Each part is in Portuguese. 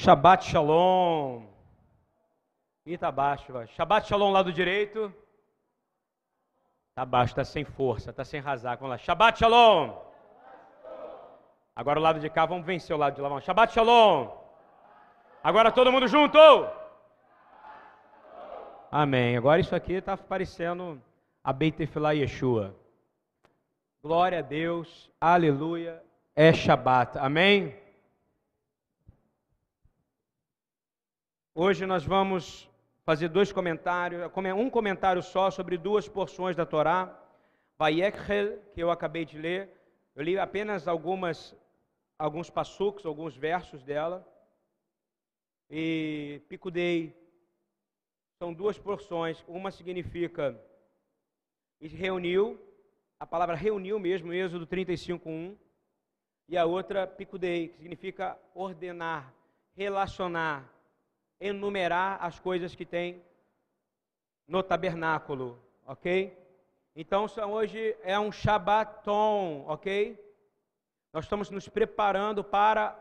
Shabbat Shalom. Ih, tá baixo, vai. Shabbat Shalom lado direito. Tá baixo, tá sem força, tá sem razar. Vamos lá. Shabbat Shalom. Agora o lado de cá, vamos vencer o lado de lá. Vamos. Shabbat Shalom. Agora todo mundo junto. Amém. Agora isso aqui está parecendo a Beit Tefillah Yeshua. Glória a Deus. Aleluia. É Shabbat. Amém. Hoje nós vamos fazer dois comentários, um comentário só sobre duas porções da Torá. Vayekhel, que eu acabei de ler. Eu li apenas algumas, alguns passucos, alguns versos dela. E Picudei. São duas porções. Uma significa reuniu, a palavra reuniu mesmo, Êxodo 35, 1. E a outra, Picudei, que significa ordenar, relacionar, enumerar as coisas que tem no tabernáculo, ok? Então hoje é um Shabbaton, ok? Nós estamos nos preparando para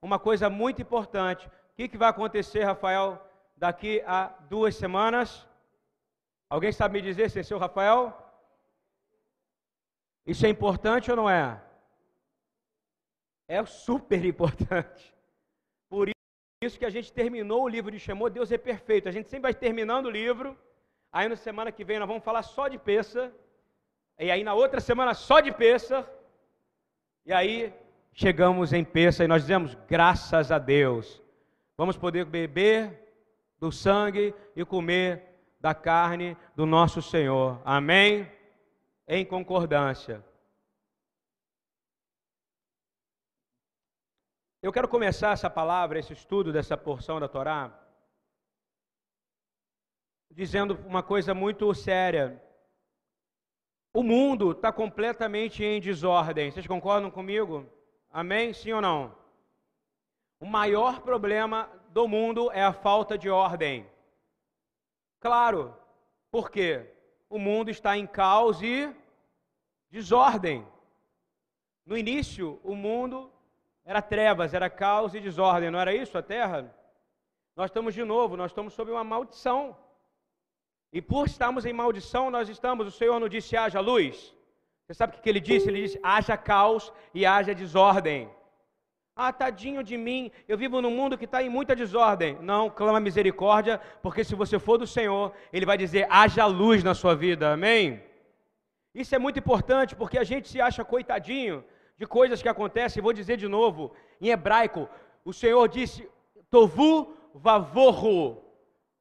uma coisa muito importante. O que, que vai acontecer, Rafael, daqui a duas semanas? Alguém sabe me dizer se é seu Rafael? Isso é importante ou não é? É super importante isso que a gente terminou o livro de Shemot, Deus é perfeito. A gente sempre vai terminando o livro, aí na semana que vem nós vamos falar só de peça, e aí na outra semana só de peça, e aí chegamos em peça e nós dizemos graças a Deus. Vamos poder beber do sangue e comer da carne do nosso Senhor. Amém? Em concordância. Eu quero começar essa palavra, esse estudo dessa porção da Torá, dizendo uma coisa muito séria. O mundo está completamente em desordem. Vocês concordam comigo? Amém? Sim ou não? O maior problema do mundo é a falta de ordem. Claro, por quê? O mundo está em caos e desordem. No início, o mundo era trevas, era caos e desordem, não era isso a terra? Nós estamos de novo, nós estamos sob uma maldição. E por estarmos em maldição, nós estamos, o Senhor não disse haja luz. Você sabe o que ele disse? Ele disse haja caos e haja desordem. Ah, tadinho de mim, eu vivo num mundo que está em muita desordem. Não, clama misericórdia, porque se você for do Senhor, Ele vai dizer haja luz na sua vida, amém? Isso é muito importante, porque a gente se acha coitadinho, de coisas que acontecem, vou dizer de novo, em hebraico, o Senhor disse: Tovu vavorru,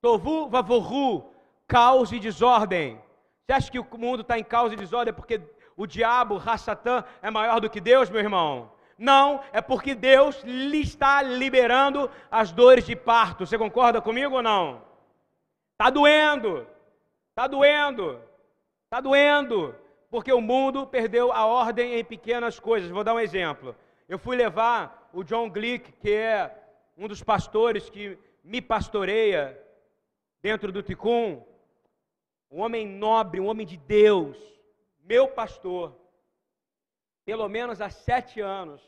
Tovu vavorru, caos e desordem. Você acha que o mundo está em caos e desordem porque o diabo, Rassatã, é maior do que Deus, meu irmão? Não, é porque Deus lhe está liberando as dores de parto. Você concorda comigo ou não? Está doendo, está doendo, está doendo porque o mundo perdeu a ordem em pequenas coisas. Vou dar um exemplo. Eu fui levar o John Glick, que é um dos pastores que me pastoreia dentro do Ticum, um homem nobre, um homem de Deus, meu pastor, pelo menos há sete anos.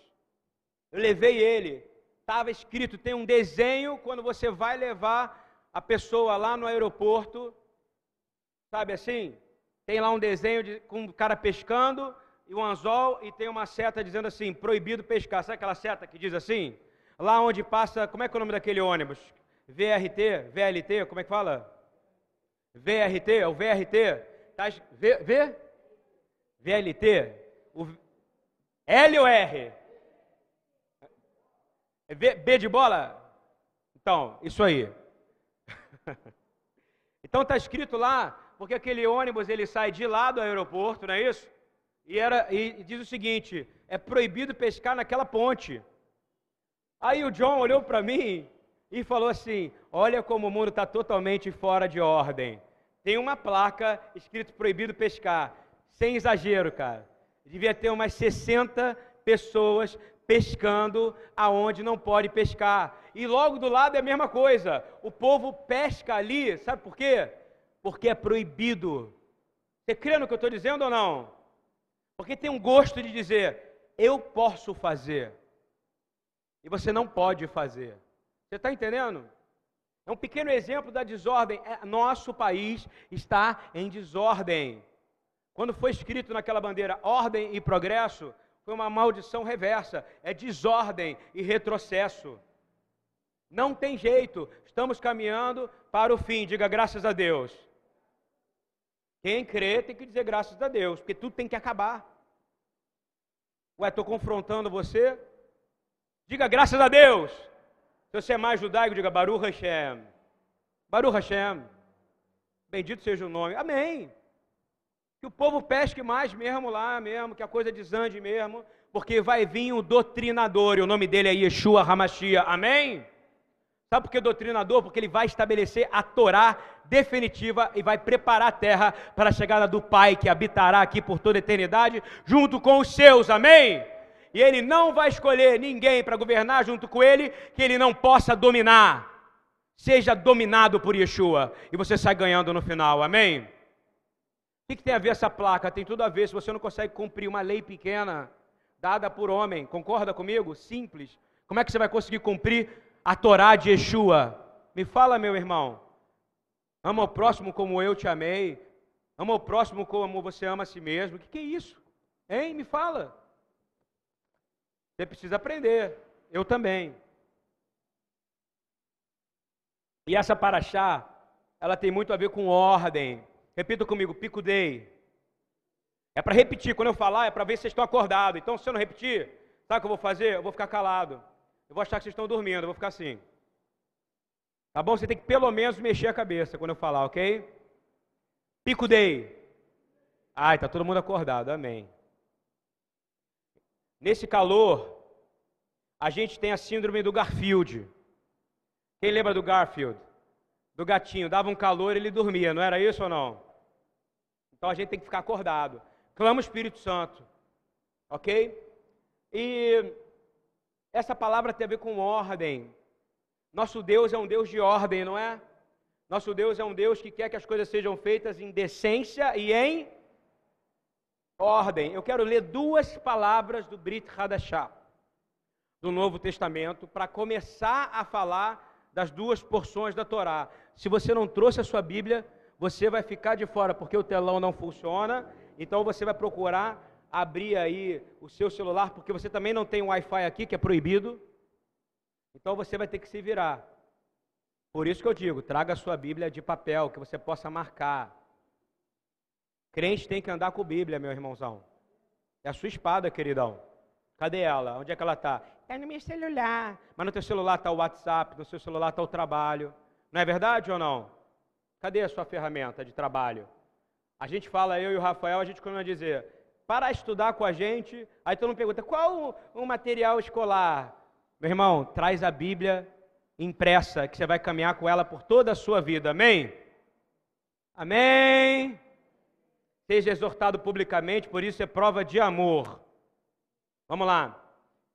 Eu levei ele, estava escrito, tem um desenho quando você vai levar a pessoa lá no aeroporto, sabe assim? Tem lá um desenho de, com um cara pescando e um anzol e tem uma seta dizendo assim, proibido pescar. Sabe aquela seta que diz assim? Lá onde passa, como é que é o nome daquele ônibus? VRT, VLT, como é que fala? VRT, é o VRT. Tá, v, v? VLT. O, L ou R? V, B de bola? Então, isso aí. então está escrito lá porque aquele ônibus ele sai de lá do aeroporto, não é isso? E, era, e diz o seguinte: é proibido pescar naquela ponte. Aí o John olhou para mim e falou assim: Olha como o mundo está totalmente fora de ordem. Tem uma placa escrito proibido pescar. Sem exagero, cara. Devia ter umas 60 pessoas pescando aonde não pode pescar. E logo do lado é a mesma coisa. O povo pesca ali, sabe por quê? Porque é proibido. Você crê no que eu estou dizendo ou não? Porque tem um gosto de dizer, eu posso fazer, e você não pode fazer. Você está entendendo? É um pequeno exemplo da desordem. É, nosso país está em desordem. Quando foi escrito naquela bandeira ordem e progresso, foi uma maldição reversa. É desordem e retrocesso. Não tem jeito. Estamos caminhando para o fim. Diga graças a Deus. Quem crê tem que dizer graças a Deus, porque tudo tem que acabar. Ué, estou confrontando você? Diga graças a Deus. Se você é mais judaico, diga Baruch Hashem. Baruch Hashem. Bendito seja o nome. Amém. Que o povo pesque mais mesmo lá mesmo, que a coisa desande mesmo, porque vai vir o doutrinador, e o nome dele é Yeshua Hamashia. Amém? Sabe por que doutrinador? Porque ele vai estabelecer a Torá definitiva e vai preparar a terra para a chegada do Pai que habitará aqui por toda a eternidade, junto com os seus, amém? E ele não vai escolher ninguém para governar junto com ele que ele não possa dominar. Seja dominado por Yeshua e você sai ganhando no final, amém? O que, que tem a ver essa placa? Tem tudo a ver. Se você não consegue cumprir uma lei pequena dada por homem, concorda comigo? Simples. Como é que você vai conseguir cumprir a Torá de Yeshua. Me fala, meu irmão. Ama o próximo como eu te amei. Ama o próximo como você ama a si mesmo. O que, que é isso? Hein? Me fala. Você precisa aprender. Eu também. E essa paraxá, ela tem muito a ver com ordem. Repita comigo, pico dei. É para repetir. Quando eu falar, é para ver se vocês estão acordados. Então, se eu não repetir, sabe o que eu vou fazer? Eu vou ficar calado. Eu vou achar que vocês estão dormindo, eu vou ficar assim. Tá bom? Você tem que pelo menos mexer a cabeça quando eu falar, ok? Pico dei. Ai, tá todo mundo acordado, amém. Nesse calor, a gente tem a síndrome do Garfield. Quem lembra do Garfield? Do gatinho, dava um calor e ele dormia, não era isso ou não? Então a gente tem que ficar acordado. Clama o Espírito Santo, ok? E essa palavra tem a ver com ordem. Nosso Deus é um Deus de ordem, não é? Nosso Deus é um Deus que quer que as coisas sejam feitas em decência e em ordem. Eu quero ler duas palavras do Brit Hadashah, do Novo Testamento, para começar a falar das duas porções da Torá. Se você não trouxe a sua Bíblia, você vai ficar de fora, porque o telão não funciona, então você vai procurar abrir aí o seu celular, porque você também não tem Wi-Fi aqui, que é proibido. Então você vai ter que se virar. Por isso que eu digo, traga a sua Bíblia de papel, que você possa marcar. Crente tem que andar com Bíblia, meu irmãozão. É a sua espada, queridão. Cadê ela? Onde é que ela está? Está no meu celular. Mas no teu celular está o WhatsApp, no seu celular está o trabalho. Não é verdade ou não? Cadê a sua ferramenta de trabalho? A gente fala, eu e o Rafael, a gente costuma dizer, para estudar com a gente. Aí todo mundo pergunta: qual o, material escolar? Meu irmão, traz a Bíblia impressa, que você vai caminhar com ela por toda a sua vida. Amém? Amém? Seja exortado publicamente, por isso é prova de amor. Vamos lá.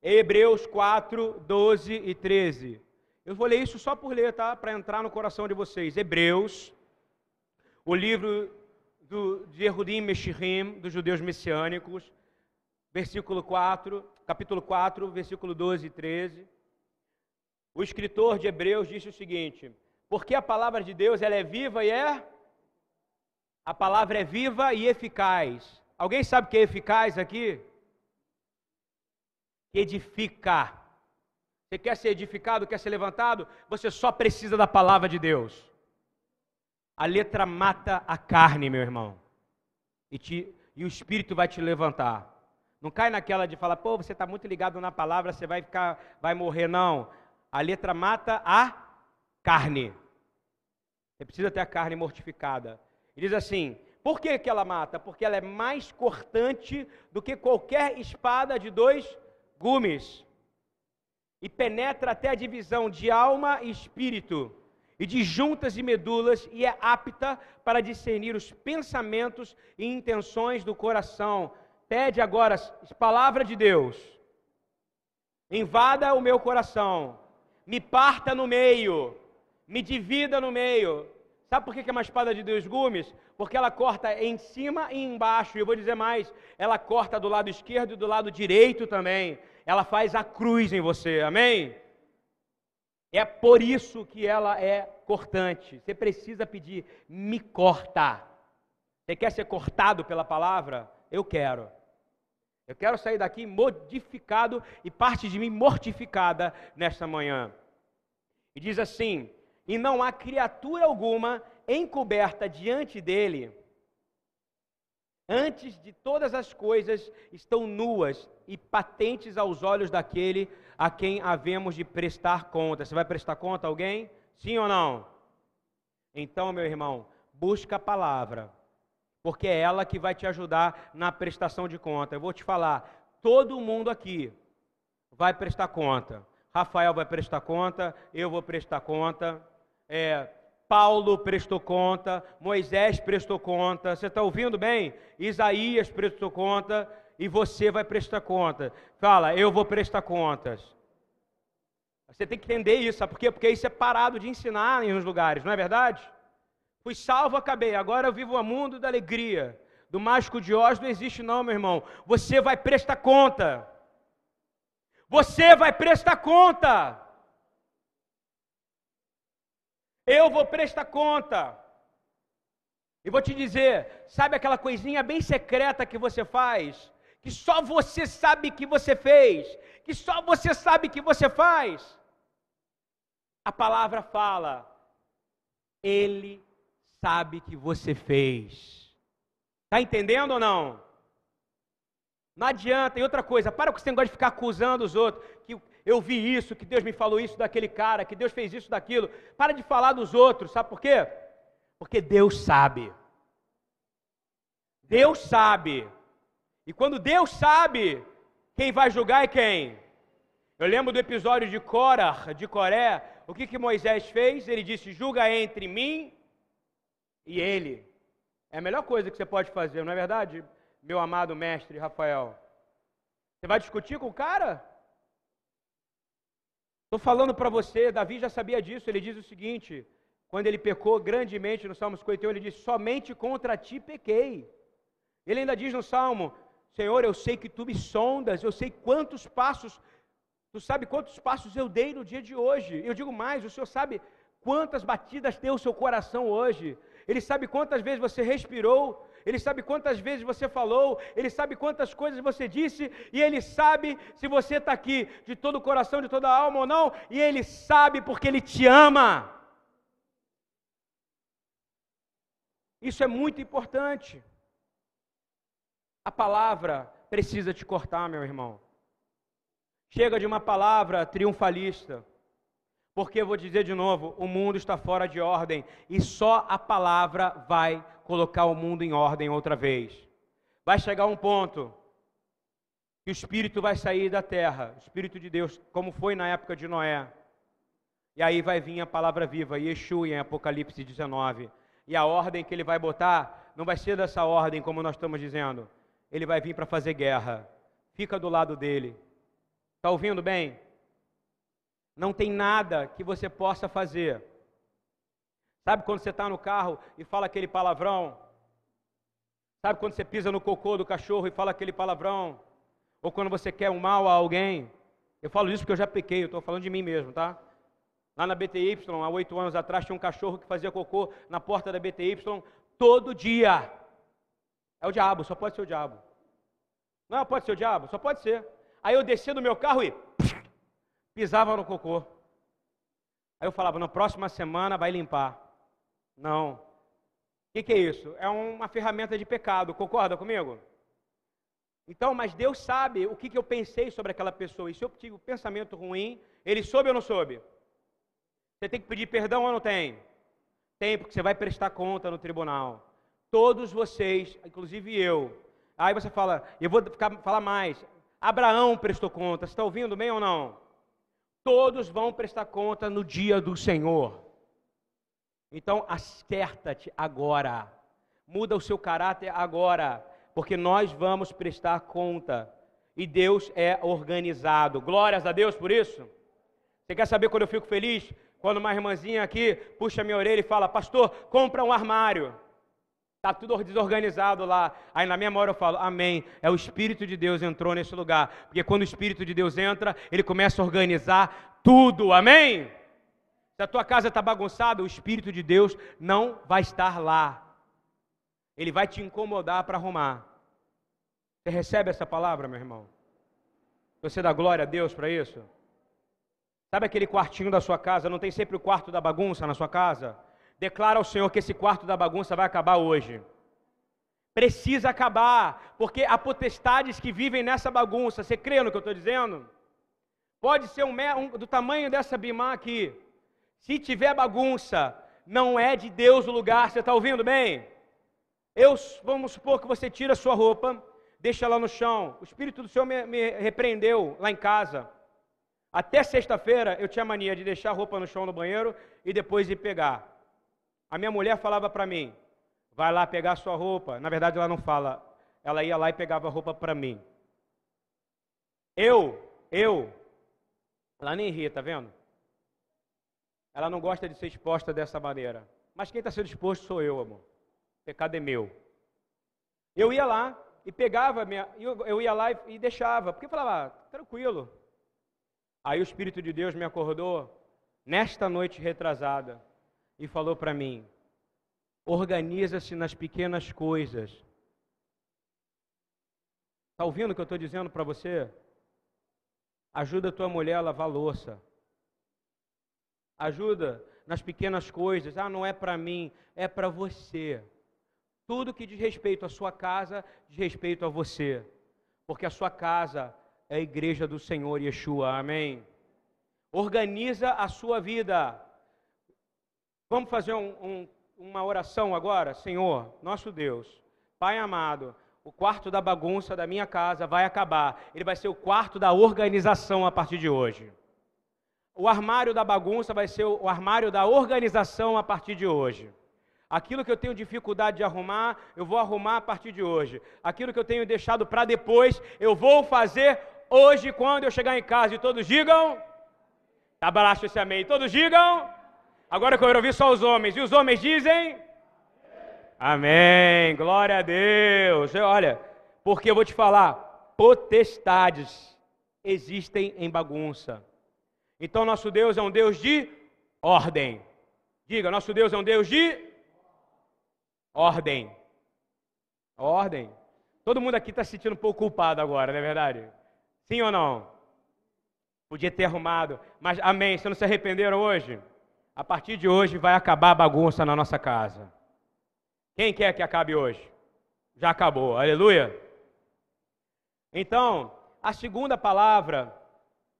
Hebreus 4, 12 e 13. Eu vou ler isso só por ler, tá? Para entrar no coração de vocês. Hebreus, o livro do, de Yehudim Meshirim, dos judeus messiânicos, versículo 4, capítulo 4, versículo 12 e 13. O escritor de Hebreus disse o seguinte: Porque a palavra de Deus ela é viva e é a palavra é viva e eficaz. Alguém sabe o que é eficaz aqui? Edifica. Você quer ser edificado, quer ser levantado? Você só precisa da palavra de Deus. A letra mata a carne, meu irmão. E, te, e o Espírito vai te levantar. Não cai naquela de falar, pô, você está muito ligado na palavra, você vai ficar, vai morrer. Não. A letra mata a carne. Você precisa ter a carne mortificada. E diz assim: por que, que ela mata? Porque ela é mais cortante do que qualquer espada de dois gumes. E penetra até a divisão de alma e espírito e de juntas e medulas, e é apta para discernir os pensamentos e intenções do coração. Pede agora, palavra de Deus, invada o meu coração, me parta no meio, me divida no meio. Sabe por que é uma espada de dois gumes? Porque ela corta em cima e embaixo. E eu vou dizer mais: ela corta do lado esquerdo e do lado direito também. Ela faz a cruz em você, amém? É por isso que ela é cortante. Você precisa pedir, me corta. Você quer ser cortado pela palavra? Eu quero. Eu quero sair daqui modificado e parte de mim mortificada nesta manhã. E diz assim: E não há criatura alguma encoberta diante dele. Antes de todas as coisas estão nuas e patentes aos olhos daquele a quem havemos de prestar conta. Você vai prestar conta a alguém? Sim ou não? Então, meu irmão, busca a palavra, porque é ela que vai te ajudar na prestação de conta. Eu vou te falar, todo mundo aqui vai prestar conta. Rafael vai prestar conta, eu vou prestar conta, é, Paulo prestou conta, Moisés prestou conta, você está ouvindo bem? Isaías prestou conta, e você vai prestar conta. Fala, eu vou prestar contas. Você tem que entender isso, sabe por quê? Porque isso é parado de ensinar em uns lugares, não é verdade? Fui salvo, acabei. Agora eu vivo o mundo da alegria. Do mágico de Oz não existe, não, meu irmão. Você vai prestar conta. Você vai prestar conta. Eu vou prestar conta. E vou te dizer, sabe aquela coisinha bem secreta que você faz? Que só você sabe que você fez, que só você sabe que você faz. A palavra fala, Ele sabe que você fez. Está entendendo ou não? Não adianta. E outra coisa, para com esse negócio de ficar acusando os outros. Que eu vi isso, que Deus me falou isso daquele cara, que Deus fez isso daquilo. Para de falar dos outros, sabe por quê? Porque Deus sabe. Deus sabe. E quando Deus sabe, quem vai julgar é quem? Eu lembro do episódio de Korah, de Coré. O que, que Moisés fez? Ele disse: julga entre mim e ele. É a melhor coisa que você pode fazer, não é verdade, meu amado mestre Rafael? Você vai discutir com o cara? Estou falando para você, Davi já sabia disso. Ele diz o seguinte: quando ele pecou grandemente no Salmo 51, ele disse: Somente contra ti pequei. Ele ainda diz no Salmo: Senhor, eu sei que tu me sondas, eu sei quantos passos, tu sabe quantos passos eu dei no dia de hoje. Eu digo mais, o Senhor sabe quantas batidas tem o seu coração hoje. Ele sabe quantas vezes você respirou, ele sabe quantas vezes você falou, ele sabe quantas coisas você disse, e ele sabe se você está aqui de todo o coração, de toda a alma ou não, e ele sabe porque ele te ama. Isso é muito importante. A palavra precisa te cortar, meu irmão. Chega de uma palavra triunfalista. Porque eu vou dizer de novo, o mundo está fora de ordem e só a palavra vai colocar o mundo em ordem outra vez. Vai chegar um ponto que o espírito vai sair da terra, o espírito de Deus, como foi na época de Noé. E aí vai vir a palavra viva, Yeshua em Apocalipse 19. E a ordem que ele vai botar não vai ser dessa ordem como nós estamos dizendo ele vai vir para fazer guerra. Fica do lado dele. Está ouvindo bem? Não tem nada que você possa fazer. Sabe quando você está no carro e fala aquele palavrão? Sabe quando você pisa no cocô do cachorro e fala aquele palavrão? Ou quando você quer um mal a alguém? Eu falo isso porque eu já pequei, eu estou falando de mim mesmo, tá? Lá na BTY, há oito anos atrás, tinha um cachorro que fazia cocô na porta da BTY todo dia. É o diabo, só pode ser o diabo. Não, pode ser o diabo, só pode ser. Aí eu descia do meu carro e pisava no cocô. Aí eu falava, na próxima semana vai limpar. Não. O que, que é isso? É uma ferramenta de pecado, concorda comigo? Então, mas Deus sabe o que, que eu pensei sobre aquela pessoa. E se eu tive um pensamento ruim, ele soube ou não soube? Você tem que pedir perdão ou não tem? Tem, porque você vai prestar conta no tribunal. Todos vocês, inclusive eu. Aí você fala, eu vou ficar, falar mais. Abraão prestou conta, você está ouvindo bem ou não? Todos vão prestar conta no dia do Senhor. Então, acerta-te agora. Muda o seu caráter agora. Porque nós vamos prestar conta. E Deus é organizado. Glórias a Deus por isso. Você quer saber quando eu fico feliz? Quando uma irmãzinha aqui puxa minha orelha e fala: Pastor, compra um armário. Está tudo desorganizado lá. Aí na minha hora eu falo, amém. É o Espírito de Deus entrou nesse lugar. Porque quando o Espírito de Deus entra, ele começa a organizar tudo. Amém? Se a tua casa está bagunçada, o Espírito de Deus não vai estar lá. Ele vai te incomodar para arrumar. Você recebe essa palavra, meu irmão? Você dá glória a Deus para isso? Sabe aquele quartinho da sua casa? Não tem sempre o quarto da bagunça na sua casa? Declara ao Senhor que esse quarto da bagunça vai acabar hoje. Precisa acabar, porque há potestades que vivem nessa bagunça. Você crê no que eu estou dizendo? Pode ser um, um, do tamanho dessa bimá aqui. Se tiver bagunça, não é de Deus o lugar. Você está ouvindo bem? Eu, vamos supor que você tira a sua roupa, deixa ela no chão. O Espírito do Senhor me, me repreendeu lá em casa. Até sexta-feira eu tinha mania de deixar a roupa no chão no banheiro e depois ir pegar. A minha mulher falava para mim: vai lá pegar sua roupa. Na verdade, ela não fala. Ela ia lá e pegava a roupa para mim. Eu, eu, ela nem ri, tá vendo? Ela não gosta de ser exposta dessa maneira. Mas quem está sendo exposto sou eu, amor. O pecado é meu. Eu ia lá e pegava, minha, eu, ia lá e, e deixava, porque eu falava, ah, tranquilo. Aí o Espírito de Deus me acordou nesta noite retrasada e falou para mim: organiza-se nas pequenas coisas. Está ouvindo o que eu estou dizendo para você? Ajuda a tua mulher a lavar louça. Ajuda nas pequenas coisas. Ah, não é para mim, é para você. Tudo que diz respeito à sua casa, diz respeito a você. Porque a sua casa é a igreja do Senhor Yeshua. Amém. Organiza a sua vida. Vamos fazer um, um, uma oração agora? Senhor, nosso Deus, Pai amado, o quarto da bagunça da minha casa vai acabar. Ele vai ser o quarto da organização a partir de hoje. O armário da bagunça vai ser o armário da organização a partir de hoje. Aquilo que eu tenho dificuldade de arrumar, eu vou arrumar a partir de hoje. Aquilo que eu tenho deixado para depois, eu vou fazer hoje quando eu chegar em casa. E todos digam: Abraço esse amém. Todos digam. Agora eu quero ouvir só os homens. E os homens dizem? Amém. Glória a Deus. Olha, porque eu vou te falar, potestades existem em bagunça. Então nosso Deus é um Deus de ordem. Diga, nosso Deus é um Deus de ordem. Ordem. Todo mundo aqui está se sentindo um pouco culpado agora, não é verdade? Sim ou não? Podia ter arrumado, mas amém. Vocês não se arrependeram hoje? A partir de hoje vai acabar a bagunça na nossa casa. Quem quer que acabe hoje? Já acabou, aleluia. Então, a segunda palavra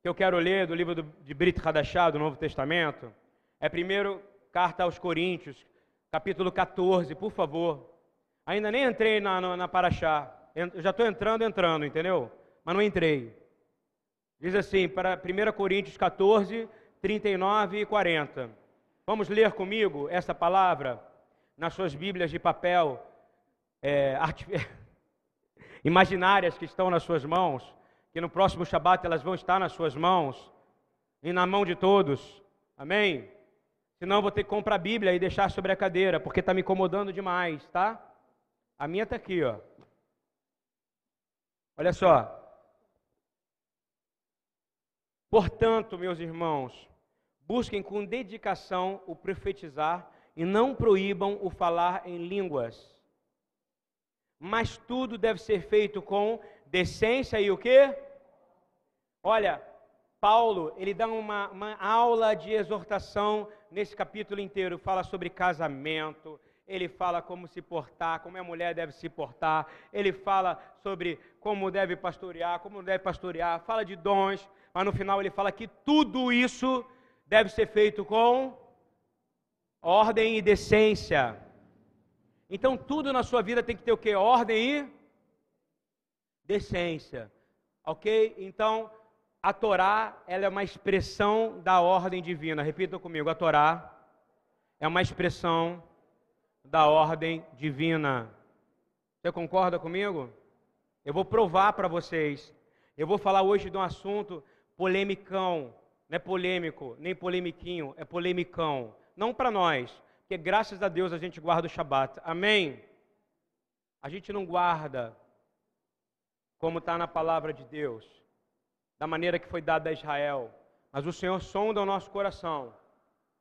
que eu quero ler do livro de Brit Hadashah, do Novo Testamento, é primeiro carta aos Coríntios, capítulo 14, por favor. Ainda nem entrei na, na, na Paraxá. Eu já estou entrando, entrando, entendeu? Mas não entrei. Diz assim, para 1 Coríntios 14, 39 e 40. Vamos ler comigo essa palavra nas suas Bíblias de papel é, imaginárias que estão nas suas mãos, que no próximo Shabat elas vão estar nas suas mãos e na mão de todos. Amém? Senão vou ter que comprar a Bíblia e deixar sobre a cadeira, porque está me incomodando demais, tá? A minha está aqui, ó. Olha só. Portanto, meus irmãos, busquem com dedicação o profetizar e não proíbam o falar em línguas. Mas tudo deve ser feito com decência e o quê? Olha, Paulo, ele dá uma, uma aula de exortação nesse capítulo inteiro, fala sobre casamento, ele fala como se portar, como a mulher deve se portar, ele fala sobre como deve pastorear, como deve pastorear, fala de dons, mas no final ele fala que tudo isso deve ser feito com ordem e decência. Então tudo na sua vida tem que ter o que? Ordem e decência. Ok? Então a Torá ela é uma expressão da ordem divina. Repita comigo: a Torá é uma expressão da ordem divina. Você concorda comigo? Eu vou provar para vocês. Eu vou falar hoje de um assunto polemicão, não é polêmico, nem polemiquinho, é polemicão. Não para nós, porque graças a Deus a gente guarda o Shabat. Amém? A gente não guarda como está na palavra de Deus, da maneira que foi dada a Israel. Mas o Senhor sonda o nosso coração.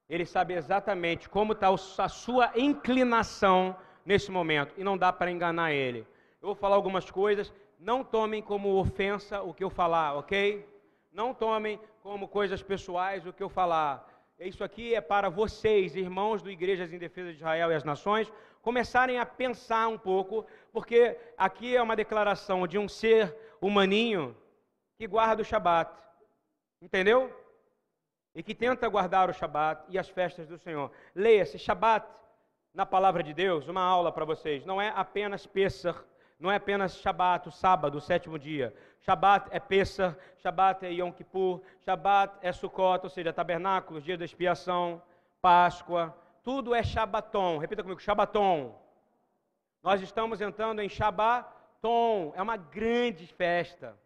Ele sabe exatamente como está a sua inclinação nesse momento e não dá para enganar ele. Eu vou falar algumas coisas, não tomem como ofensa o que eu falar, ok? Não tomem como coisas pessoais o que eu falar. Isso aqui é para vocês, irmãos do Igrejas em Defesa de Israel e as Nações, começarem a pensar um pouco, porque aqui é uma declaração de um ser humaninho que guarda o Shabat. Entendeu? E que tenta guardar o Shabat e as festas do Senhor. Leia-se Shabat na palavra de Deus, uma aula para vocês. Não é apenas Pesach, não é apenas Shabat, o sábado, o sétimo dia. Shabat é Pesach, Shabat é Yom Kippur, Shabat é Sukkot, ou seja, tabernáculos, dia da expiação, Páscoa, tudo é Shabaton. Repita comigo, Shabaton. Nós estamos entrando em Shabaton, é uma grande festa,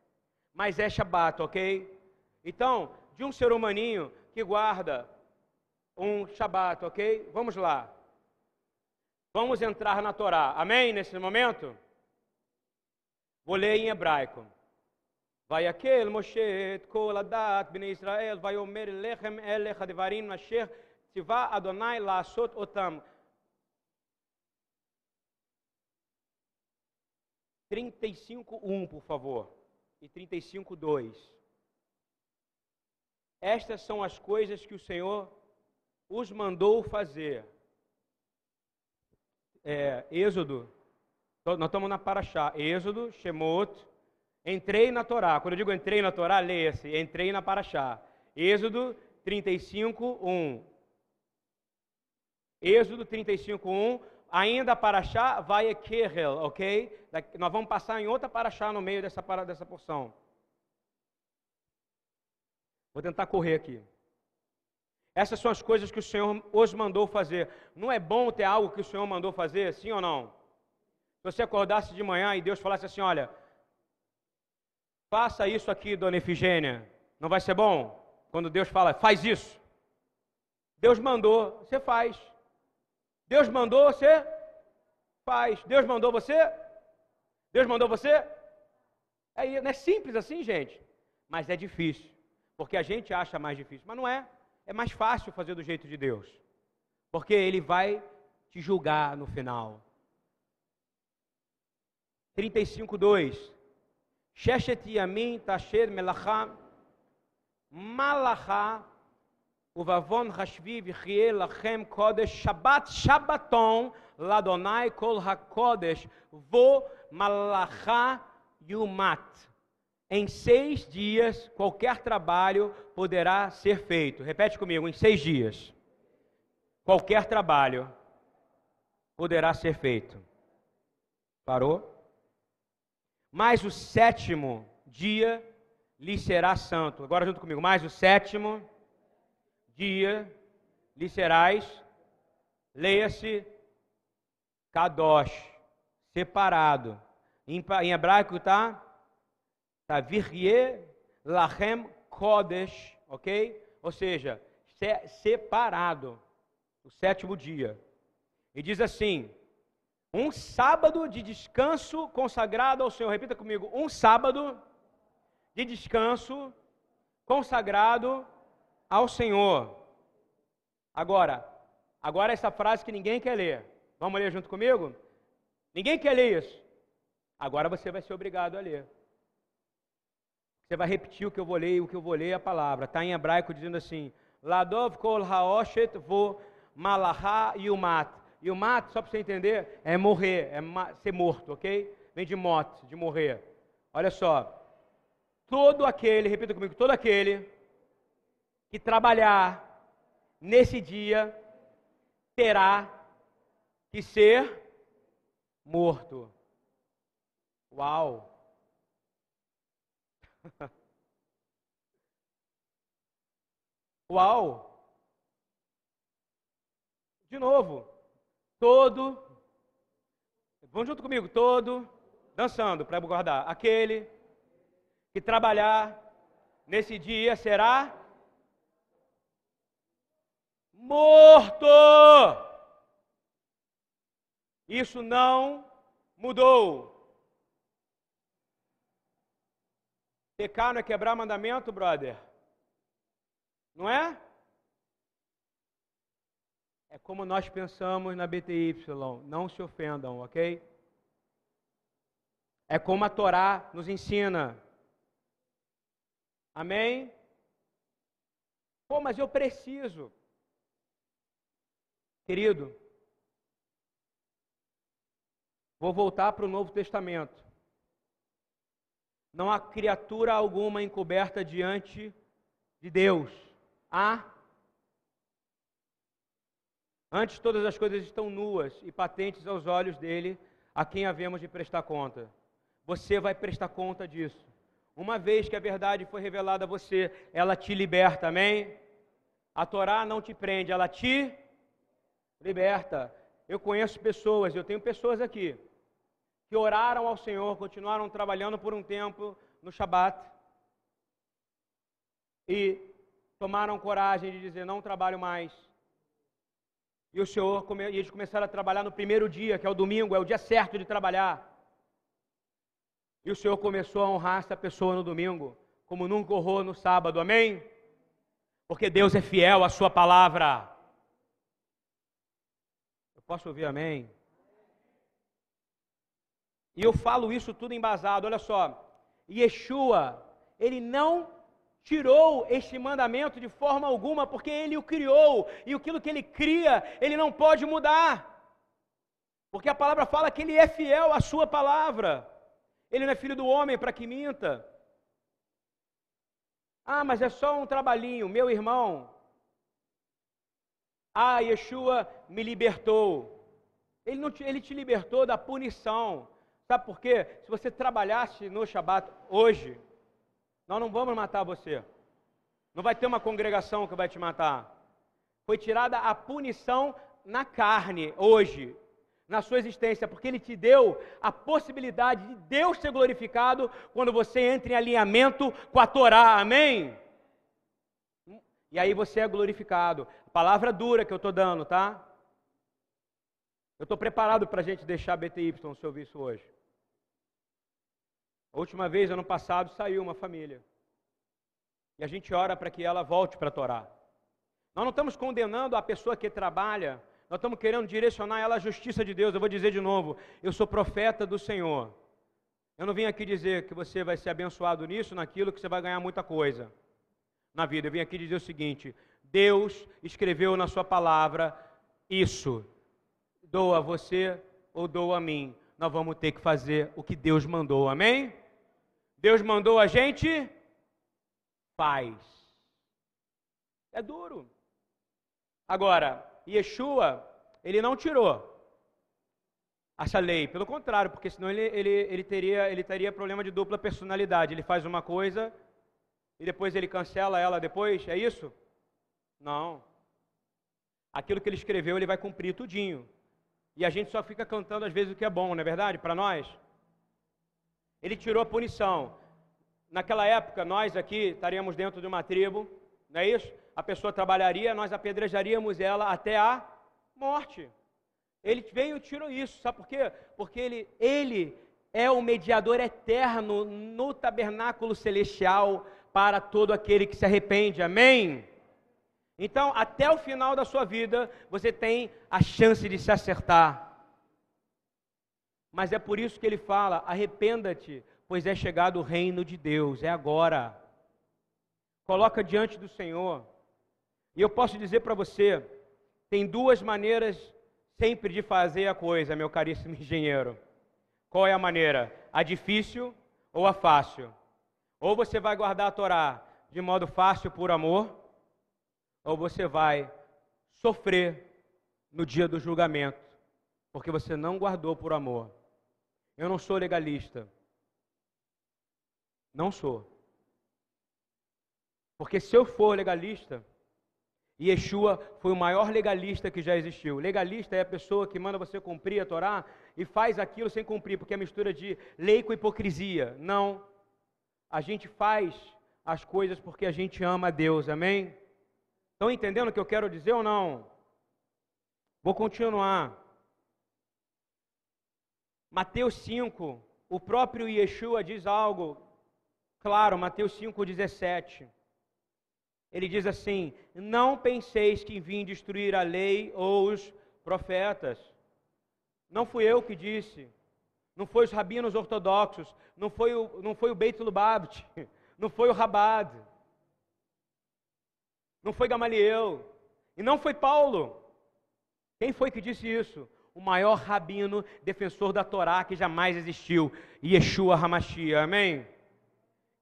mas é Shabat, ok? Então, de um ser humaninho que guarda um Shabat, ok? Vamos lá. Vamos entrar na Torá. Amém? Nesse momento? Vou ler em hebraico. ויקל משה את כל הדת בני ישראל, ויאמר לכם אליך דברים אשר ציווה אדוני לעשות אותם. 35.1, por favor, e 35.2. Estas são as coisas que o Senhor os mandou fazer. É, Êxodo, nós estamos na Paraxá. Êxodo, Shemot, entrei na Torá. Quando eu digo entrei na Torá, leia-se, entrei na Paraxá. Êxodo 35, 1. Êxodo 35, 1. Ainda Paraxá vai a ok? Nós vamos passar em outra Paraxá no meio dessa, dessa porção. Vou tentar correr aqui. Essas são as coisas que o Senhor os mandou fazer. Não é bom ter algo que o Senhor mandou fazer, sim ou não? Se você acordasse de manhã e Deus falasse assim: olha, faça isso aqui, dona Efigênia, não vai ser bom? Quando Deus fala, faz isso. Deus mandou, você faz. Deus mandou, você faz. Deus mandou você? Deus mandou você? É, não é simples assim, gente, mas é difícil, porque a gente acha mais difícil, mas não é é mais fácil fazer do jeito de Deus, porque Ele vai te julgar no final. 35, 2. Sheshet yamin tasher melacha malacha uvavon hashvi v'chie lachem kodesh shabbat shabbaton ladonai kol hakodesh vo malacha yumat. Em seis dias, qualquer trabalho poderá ser feito. Repete comigo: em seis dias, qualquer trabalho poderá ser feito. Parou? Mas o sétimo dia lhe será santo. Agora junto comigo. Mas o sétimo dia lhe serás, leia-se, kadosh, separado. Em, em hebraico está Tá? Virye Lachem Kodesh, ok? Ou seja, separado, o sétimo dia. E diz assim: um sábado de descanso consagrado ao Senhor. Repita comigo: um sábado de descanso consagrado ao Senhor. Agora, agora essa frase que ninguém quer ler. Vamos ler junto comigo? Ninguém quer ler isso. Agora você vai ser obrigado a ler. Você vai repetir o que eu vou ler, o que eu vou ler a palavra. Está em hebraico dizendo assim: Ladov kol haoshet vo malaha yumat. Yumat, só para você entender, é morrer, é ser morto, ok? Vem de morte, de morrer. Olha só. Todo aquele, repita comigo, todo aquele que trabalhar nesse dia terá que ser morto. Uau! Uau! De novo, todo, vamos junto comigo, todo, dançando para guardar. Aquele que trabalhar nesse dia será morto. Isso não mudou. Pecar não é quebrar mandamento, brother? Não é? É como nós pensamos na BTY, não se ofendam, ok? É como a Torá nos ensina. Amém? Pô, mas eu preciso. Querido, vou voltar para o Novo Testamento. Não há criatura alguma encoberta diante de Deus. Há. Antes todas as coisas estão nuas e patentes aos olhos dele, a quem havemos de prestar conta. Você vai prestar conta disso. Uma vez que a verdade foi revelada a você, ela te liberta, amém? A Torá não te prende, ela te liberta. Eu conheço pessoas, eu tenho pessoas aqui, que oraram ao Senhor, continuaram trabalhando por um tempo no Shabat e tomaram coragem de dizer: Não trabalho mais. E o Senhor, e eles começaram a trabalhar no primeiro dia, que é o domingo, é o dia certo de trabalhar. E o Senhor começou a honrar essa pessoa no domingo, como nunca honrou no sábado, amém? Porque Deus é fiel à Sua palavra. Eu posso ouvir amém? E eu falo isso tudo embasado, olha só. Yeshua, ele não tirou este mandamento de forma alguma, porque ele o criou, e aquilo que ele cria, ele não pode mudar. Porque a palavra fala que ele é fiel à sua palavra. Ele não é filho do homem para que minta. Ah, mas é só um trabalhinho, meu irmão. Ah, Yeshua me libertou. Ele, não te, ele te libertou da punição. Sabe por quê? Se você trabalhasse no Shabat hoje, nós não vamos matar você. Não vai ter uma congregação que vai te matar. Foi tirada a punição na carne hoje na sua existência, porque Ele te deu a possibilidade de Deus ser glorificado quando você entra em alinhamento com a Torá, amém? E aí você é glorificado. Palavra dura que eu estou dando, tá? Eu estou preparado para a gente deixar BTY no serviço hoje. A última vez, ano passado, saiu uma família. E a gente ora para que ela volte para a Torá. Nós não estamos condenando a pessoa que trabalha nós estamos querendo direcionar ela à justiça de Deus. Eu vou dizer de novo: eu sou profeta do Senhor. Eu não vim aqui dizer que você vai ser abençoado nisso, naquilo, que você vai ganhar muita coisa na vida. Eu vim aqui dizer o seguinte: Deus escreveu na Sua palavra isso. Doa a você ou doa a mim. Nós vamos ter que fazer o que Deus mandou, amém? Deus mandou a gente, faz. É duro. Agora, Yeshua, ele não tirou essa lei, pelo contrário, porque senão ele, ele, ele, teria, ele teria problema de dupla personalidade. Ele faz uma coisa e depois ele cancela ela depois, é isso? Não. Aquilo que ele escreveu, ele vai cumprir tudinho. E a gente só fica cantando às vezes o que é bom, não é verdade? Para nós. Ele tirou a punição. Naquela época, nós aqui estaríamos dentro de uma tribo, não é isso? a pessoa trabalharia, nós apedrejaríamos ela até a morte. Ele veio e tirou isso, sabe por quê? Porque ele, ele é o mediador eterno no tabernáculo celestial para todo aquele que se arrepende, amém? Então, até o final da sua vida, você tem a chance de se acertar. Mas é por isso que ele fala: arrependa-te, pois é chegado o reino de Deus, é agora. Coloca diante do Senhor. E eu posso dizer para você, tem duas maneiras sempre de fazer a coisa, meu caríssimo engenheiro. Qual é a maneira? A difícil ou a fácil? Ou você vai guardar a Torá de modo fácil por amor, ou você vai sofrer no dia do julgamento, porque você não guardou por amor. Eu não sou legalista. Não sou. Porque se eu for legalista, Yeshua foi o maior legalista que já existiu. Legalista é a pessoa que manda você cumprir a Torá e faz aquilo sem cumprir, porque é mistura de lei com hipocrisia. Não. A gente faz as coisas porque a gente ama a Deus, amém? Estão entendendo o que eu quero dizer ou não? Vou continuar. Mateus 5, o próprio Yeshua diz algo claro, Mateus 5, 17. Ele diz assim: Não penseis que vim destruir a lei ou os profetas. Não fui eu que disse, não foi os rabinos ortodoxos, não foi o, não foi o Beit Lubavitch, não foi o Rabad, não foi Gamaliel, e não foi Paulo. Quem foi que disse isso? O maior rabino defensor da Torá que jamais existiu, Yeshua Hamashia. Amém?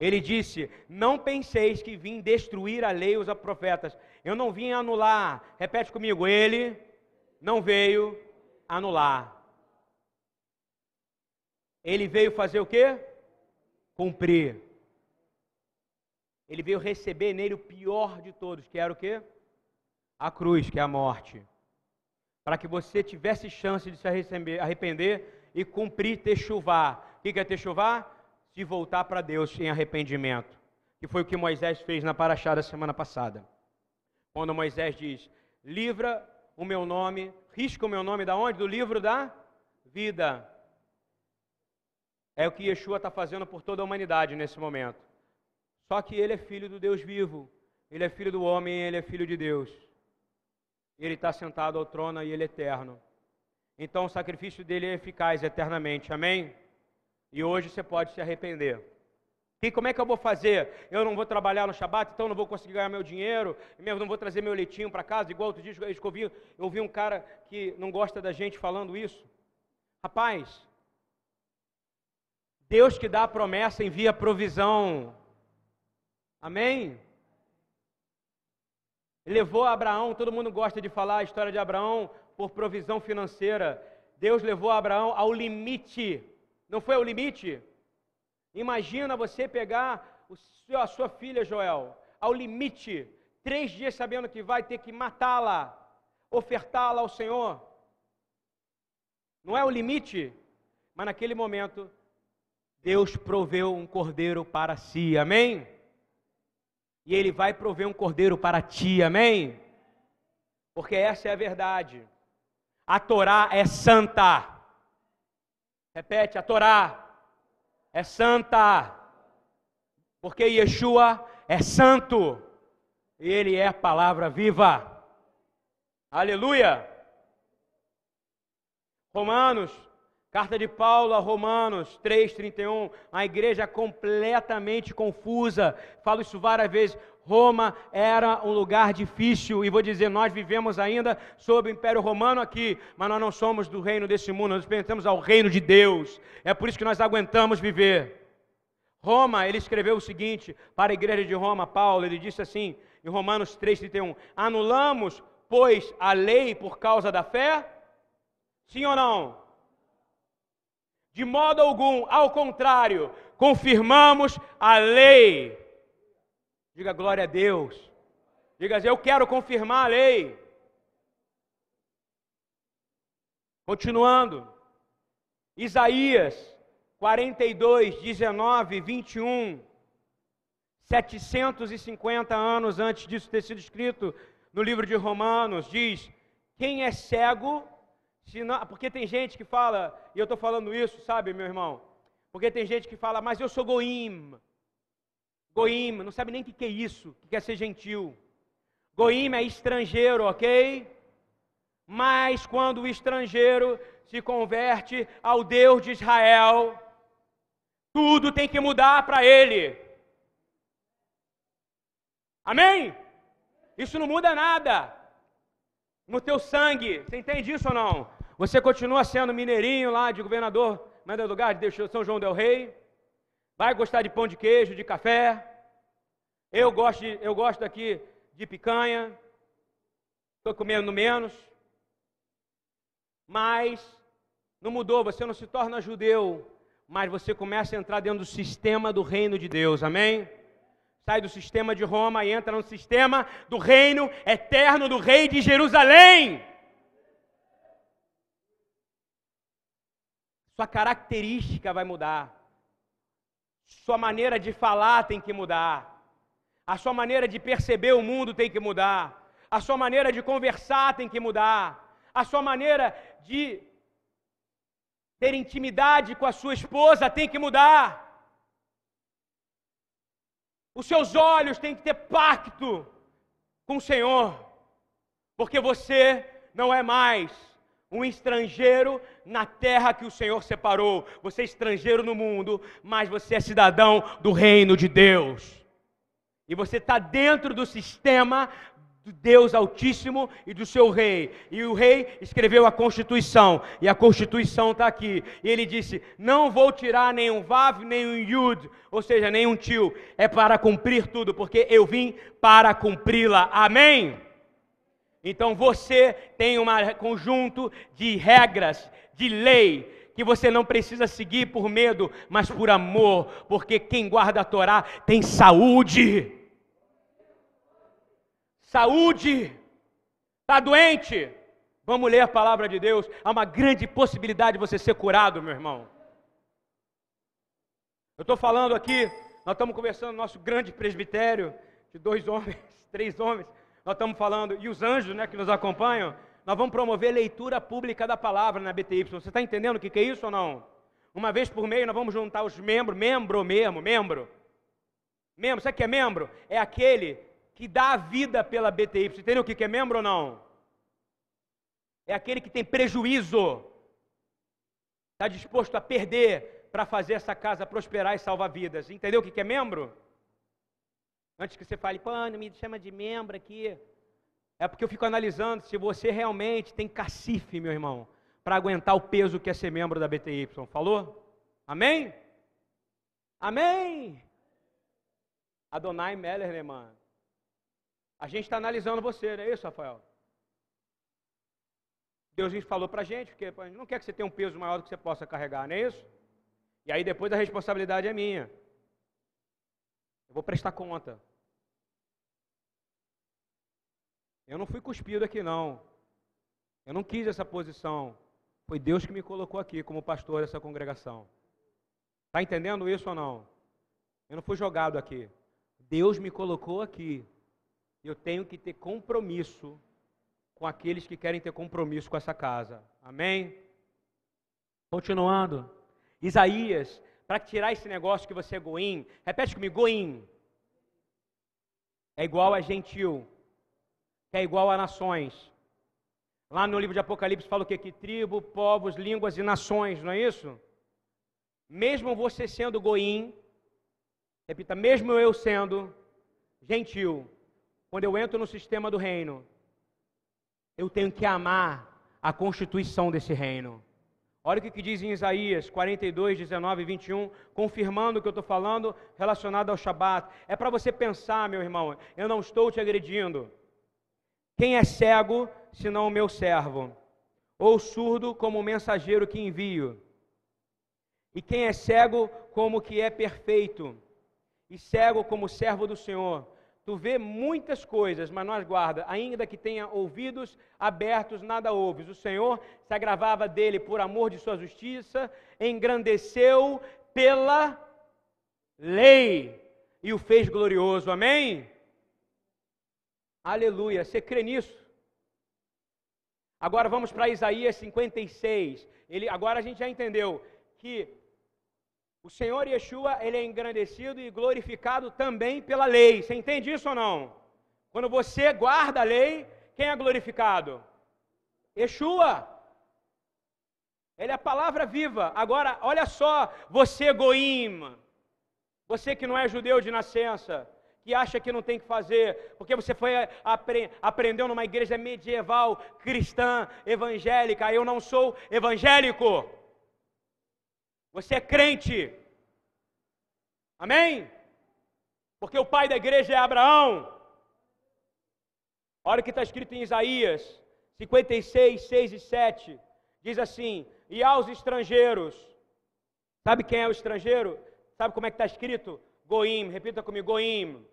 Ele disse: Não penseis que vim destruir a lei e os profetas. Eu não vim anular. Repete comigo: Ele não veio anular. Ele veio fazer o quê? Cumprir. Ele veio receber nele o pior de todos, que era o quê? A cruz, que é a morte. Para que você tivesse chance de se arrepender e cumprir techuvá. O que é techuvá? Se voltar para Deus em arrependimento. Que foi o que Moisés fez na Paraxá da semana passada. Quando Moisés diz: Livra o meu nome, risca o meu nome da onde? Do livro da vida. É o que Yeshua está fazendo por toda a humanidade nesse momento. Só que ele é filho do Deus vivo, ele é filho do homem, ele é filho de Deus. Ele está sentado ao trono e ele é eterno. Então o sacrifício dele é eficaz eternamente, amém? E hoje você pode se arrepender. E como é que eu vou fazer? Eu não vou trabalhar no Shabat, então não vou conseguir ganhar meu dinheiro, mesmo não vou trazer meu leitinho para casa, igual outro dia eu ouvi, eu ouvi um cara que não gosta da gente falando isso. Rapaz, Deus que dá a promessa envia provisão. Amém? Levou Abraão, todo mundo gosta de falar a história de Abraão por provisão financeira. Deus levou Abraão ao limite. Não foi ao limite? Imagina você pegar a sua filha Joel ao limite, três dias sabendo que vai ter que matá-la, ofertá-la ao Senhor. Não é o limite? Mas naquele momento Deus proveu um cordeiro para si, amém? E Ele vai prover um cordeiro para ti, amém? Porque essa é a verdade. A Torá é santa. Repete, a Torá é santa. Porque Yeshua é santo. E Ele é a palavra viva. Aleluia! Romanos Carta de Paulo a Romanos 3,31, a igreja completamente confusa, falo isso várias vezes. Roma era um lugar difícil, e vou dizer, nós vivemos ainda sob o Império Romano aqui, mas nós não somos do reino desse mundo, nós pertencemos ao reino de Deus, é por isso que nós aguentamos viver. Roma, ele escreveu o seguinte para a igreja de Roma, Paulo, ele disse assim, em Romanos 3,31: Anulamos, pois, a lei por causa da fé? Sim ou não? De modo algum, ao contrário, confirmamos a lei. Diga glória a Deus. Diga, eu quero confirmar a lei. Continuando. Isaías 42, 19, 21. 750 anos antes disso ter sido escrito no livro de Romanos, diz: Quem é cego não, porque tem gente que fala, e eu estou falando isso, sabe, meu irmão? Porque tem gente que fala, mas eu sou goim. Goim, não sabe nem o que, que é isso, que quer ser gentil. Goim é estrangeiro, ok? Mas quando o estrangeiro se converte ao Deus de Israel, tudo tem que mudar para ele. Amém? Isso não muda nada no teu sangue. Você entende isso ou não? Você continua sendo mineirinho lá de governador, manda lugar de São João del Rei. Vai gostar de pão de queijo, de café. Eu gosto, eu gosto aqui de picanha. Estou comendo menos. Mas não mudou, você não se torna judeu, mas você começa a entrar dentro do sistema do reino de Deus. Amém? Sai do sistema de Roma e entra no sistema do reino eterno do rei de Jerusalém. Sua característica vai mudar. Sua maneira de falar tem que mudar. A sua maneira de perceber o mundo tem que mudar. A sua maneira de conversar tem que mudar. A sua maneira de ter intimidade com a sua esposa tem que mudar. Os seus olhos têm que ter pacto com o Senhor, porque você não é mais um estrangeiro na terra que o Senhor separou. Você é estrangeiro no mundo, mas você é cidadão do reino de Deus. E você está dentro do sistema do Deus Altíssimo e do seu rei. E o rei escreveu a Constituição, e a Constituição está aqui. E ele disse: Não vou tirar nenhum Vav, nenhum Yud, ou seja, nenhum tio, é para cumprir tudo, porque eu vim para cumpri-la. Amém? Então você tem um conjunto de regras, de lei, que você não precisa seguir por medo, mas por amor, porque quem guarda a Torá tem saúde. Saúde. Está doente? Vamos ler a palavra de Deus. Há uma grande possibilidade de você ser curado, meu irmão. Eu estou falando aqui, nós estamos conversando no nosso grande presbitério de dois homens, três homens nós estamos falando, e os anjos né, que nos acompanham, nós vamos promover leitura pública da palavra na BTY. Você está entendendo o que, que é isso ou não? Uma vez por mês nós vamos juntar os membros, membro mesmo, membro. Membro, sabe o que é membro? É aquele que dá a vida pela BTY. Entendeu o que, que é membro ou não? É aquele que tem prejuízo. Está disposto a perder para fazer essa casa prosperar e salvar vidas. Entendeu o que, que é membro? Antes que você fale, pô, não me chama de membro aqui. É porque eu fico analisando se você realmente tem cacife, meu irmão, para aguentar o peso que é ser membro da BTY. Falou? Amém? Amém? Adonai Meller, né, mano? A gente está analisando você, não é isso, Rafael? Deus falou para a gente, porque não quer que você tenha um peso maior do que você possa carregar, não é isso? E aí depois a responsabilidade é minha. Eu vou prestar conta. Eu não fui cuspido aqui, não. Eu não quis essa posição. Foi Deus que me colocou aqui como pastor dessa congregação. Está entendendo isso ou não? Eu não fui jogado aqui. Deus me colocou aqui. Eu tenho que ter compromisso com aqueles que querem ter compromisso com essa casa. Amém? Continuando. Isaías, para tirar esse negócio que você é goim, repete comigo, goim. É igual a gentil que é igual a nações. Lá no livro de Apocalipse fala o quê? Que tribo, povos, línguas e nações, não é isso? Mesmo você sendo goim, repita, mesmo eu sendo gentil, quando eu entro no sistema do reino, eu tenho que amar a constituição desse reino. Olha o que diz em Isaías 42, 19 e 21, confirmando o que eu estou falando relacionado ao Shabat. É para você pensar, meu irmão, eu não estou te agredindo. Quem é cego, senão o meu servo? Ou surdo, como o mensageiro que envio? E quem é cego, como que é perfeito? E cego como servo do Senhor? Tu vê muitas coisas, mas não as guarda. Ainda que tenha ouvidos abertos, nada ouves. O Senhor se agravava dele por amor de sua justiça, engrandeceu pela lei e o fez glorioso. Amém? Aleluia. Você crê nisso? Agora vamos para Isaías 56. Ele, agora a gente já entendeu que o Senhor Yeshua ele é engrandecido e glorificado também pela lei. Você entende isso ou não? Quando você guarda a lei, quem é glorificado? Yeshua. Ele é a palavra viva. Agora, olha só, você goim, você que não é judeu de nascença, que acha que não tem que fazer, porque você foi apre, aprendeu numa igreja medieval, cristã, evangélica. Eu não sou evangélico. Você é crente. Amém? Porque o pai da igreja é Abraão. Olha o que está escrito em Isaías 56, 6 e 7. Diz assim: E aos estrangeiros. Sabe quem é o estrangeiro? Sabe como é que está escrito? Goim, repita comigo, Goim.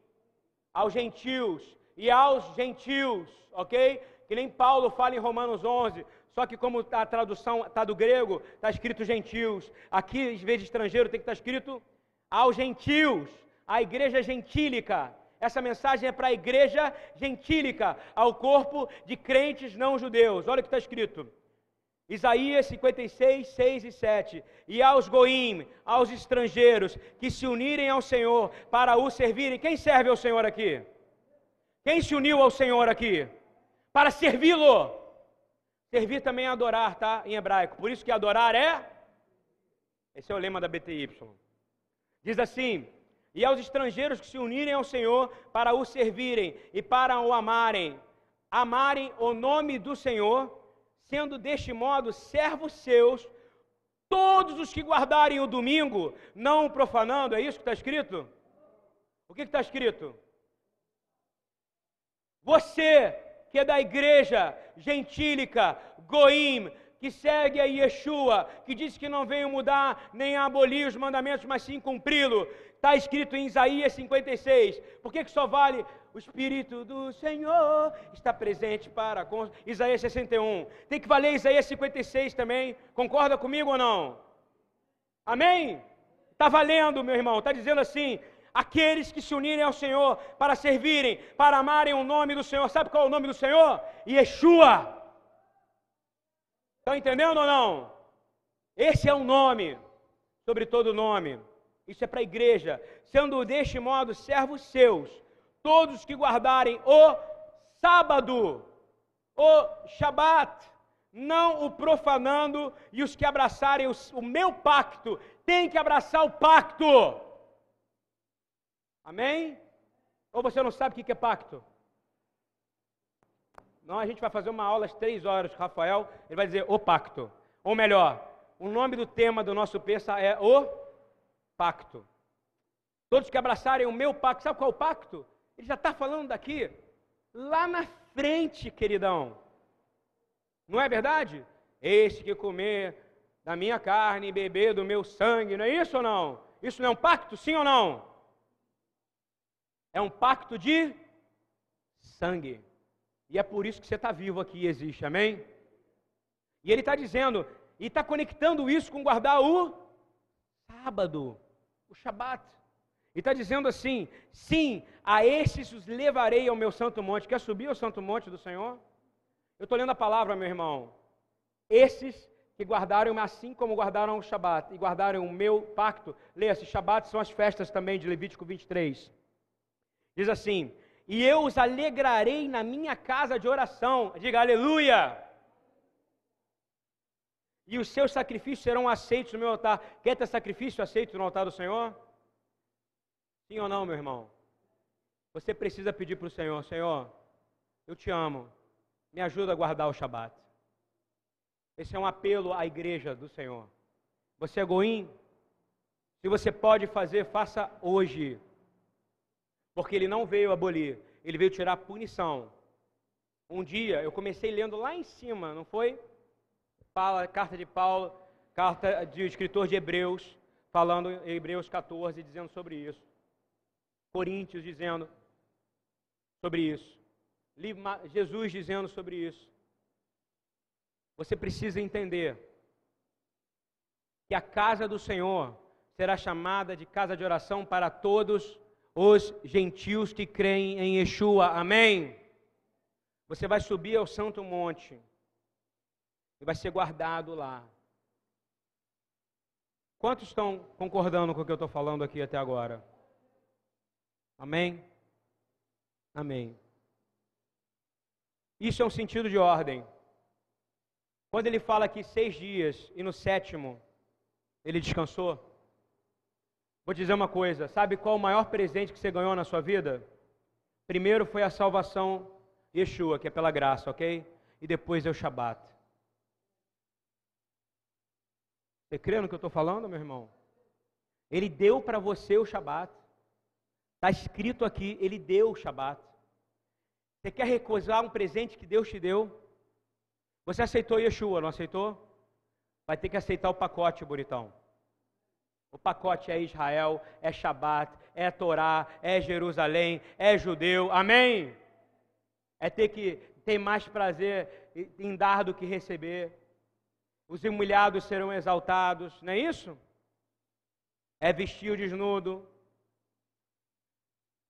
Aos gentios e aos gentios, ok? Que nem Paulo fala em Romanos 11. Só que como a tradução está do grego, está escrito gentios. Aqui, em vez de estrangeiro, tem que estar tá escrito aos gentios, à igreja gentílica. Essa mensagem é para a igreja gentílica, ao corpo de crentes não judeus. Olha o que está escrito. Isaías 56, 6 e 7. E aos goim, aos estrangeiros, que se unirem ao Senhor para o servirem. Quem serve ao Senhor aqui? Quem se uniu ao Senhor aqui? Para servi-lo. Servir também é adorar, tá? Em hebraico. Por isso que adorar é. Esse é o lema da BTY. Diz assim: E aos estrangeiros que se unirem ao Senhor para o servirem e para o amarem, amarem o nome do Senhor, sendo deste modo servos seus, todos os que guardarem o domingo, não o profanando, é isso que está escrito? O que está escrito? Você que é da igreja gentílica, Goim, que segue a Yeshua, que diz que não veio mudar nem abolir os mandamentos, mas sim cumpri-lo. Está escrito em Isaías 56. Por que, que só vale o Espírito do Senhor está presente para com Isaías 61. Tem que valer Isaías 56 também. Concorda comigo ou não? Amém? Está valendo, meu irmão. Está dizendo assim: aqueles que se unirem ao Senhor para servirem, para amarem o nome do Senhor. Sabe qual é o nome do Senhor? Yeshua. Estão entendendo ou não? Esse é o nome, sobre todo nome. Isso é para a igreja, sendo deste modo servos seus, todos que guardarem o sábado, o Shabat, não o profanando, e os que abraçarem o, meu pacto, têm que abraçar o pacto. Amém? Ou você não sabe o que é pacto? Não, a gente vai fazer uma aula às três horas Rafael, ele vai dizer o pacto. Ou melhor, o nome do tema do nosso peça é o pacto. Todos que abraçarem o meu pacto, sabe qual é o pacto? Ele já está falando daqui, lá na frente, queridão. Não é verdade? Este que comer da minha carne e beber do meu sangue, não é isso ou não? Isso não é um pacto, sim ou não? É um pacto de sangue. E é por isso que você está vivo aqui e existe, amém? E ele está dizendo, e está conectando isso com guardar o sábado, o Shabat. E está dizendo assim: sim, a esses os levarei ao meu santo monte. Quer subir ao santo monte do Senhor? Eu estou lendo a palavra, meu irmão. Esses que guardaram assim como guardaram o Shabat e guardaram o meu pacto. Leia-se, Shabat são as festas também de Levítico 23. Diz assim: E eu os alegrarei na minha casa de oração. Diga aleluia! E os seus sacrifícios serão aceitos no meu altar. Quer ter sacrifício aceito no altar do Senhor? Sim ou não, meu irmão? Você precisa pedir para o Senhor: Senhor, eu te amo, me ajuda a guardar o Shabat. Esse é um apelo à igreja do Senhor. Você é goim? Se você pode fazer, faça hoje. Porque ele não veio abolir, ele veio tirar a punição. Um dia eu comecei lendo lá em cima, não foi? Fala, carta de Paulo, carta de escritor de Hebreus, falando em Hebreus 14, dizendo sobre isso. Coríntios dizendo sobre isso. Jesus dizendo sobre isso. Você precisa entender que a casa do Senhor será chamada de casa de oração para todos os gentios que creem em Yeshua. Amém? Você vai subir ao Santo Monte e vai ser guardado lá. Quantos estão concordando com o que eu estou falando aqui até agora? Amém? Amém. Isso é um sentido de ordem. Quando ele fala aqui seis dias e no sétimo ele descansou, vou dizer uma coisa: sabe qual o maior presente que você ganhou na sua vida? Primeiro foi a salvação Yeshua, que é pela graça, ok? E depois é o Shabat. Você crê no que eu estou falando, meu irmão? Ele deu para você o Shabat. Está escrito aqui, ele deu o Shabat. Você quer recusar um presente que Deus te deu? Você aceitou Yeshua, não aceitou? Vai ter que aceitar o pacote, bonitão. O pacote é Israel, é Shabat, é Torá, é Jerusalém, é judeu. Amém? É ter que ter mais prazer em dar do que receber. Os humilhados serão exaltados, não é isso? É vestir o desnudo,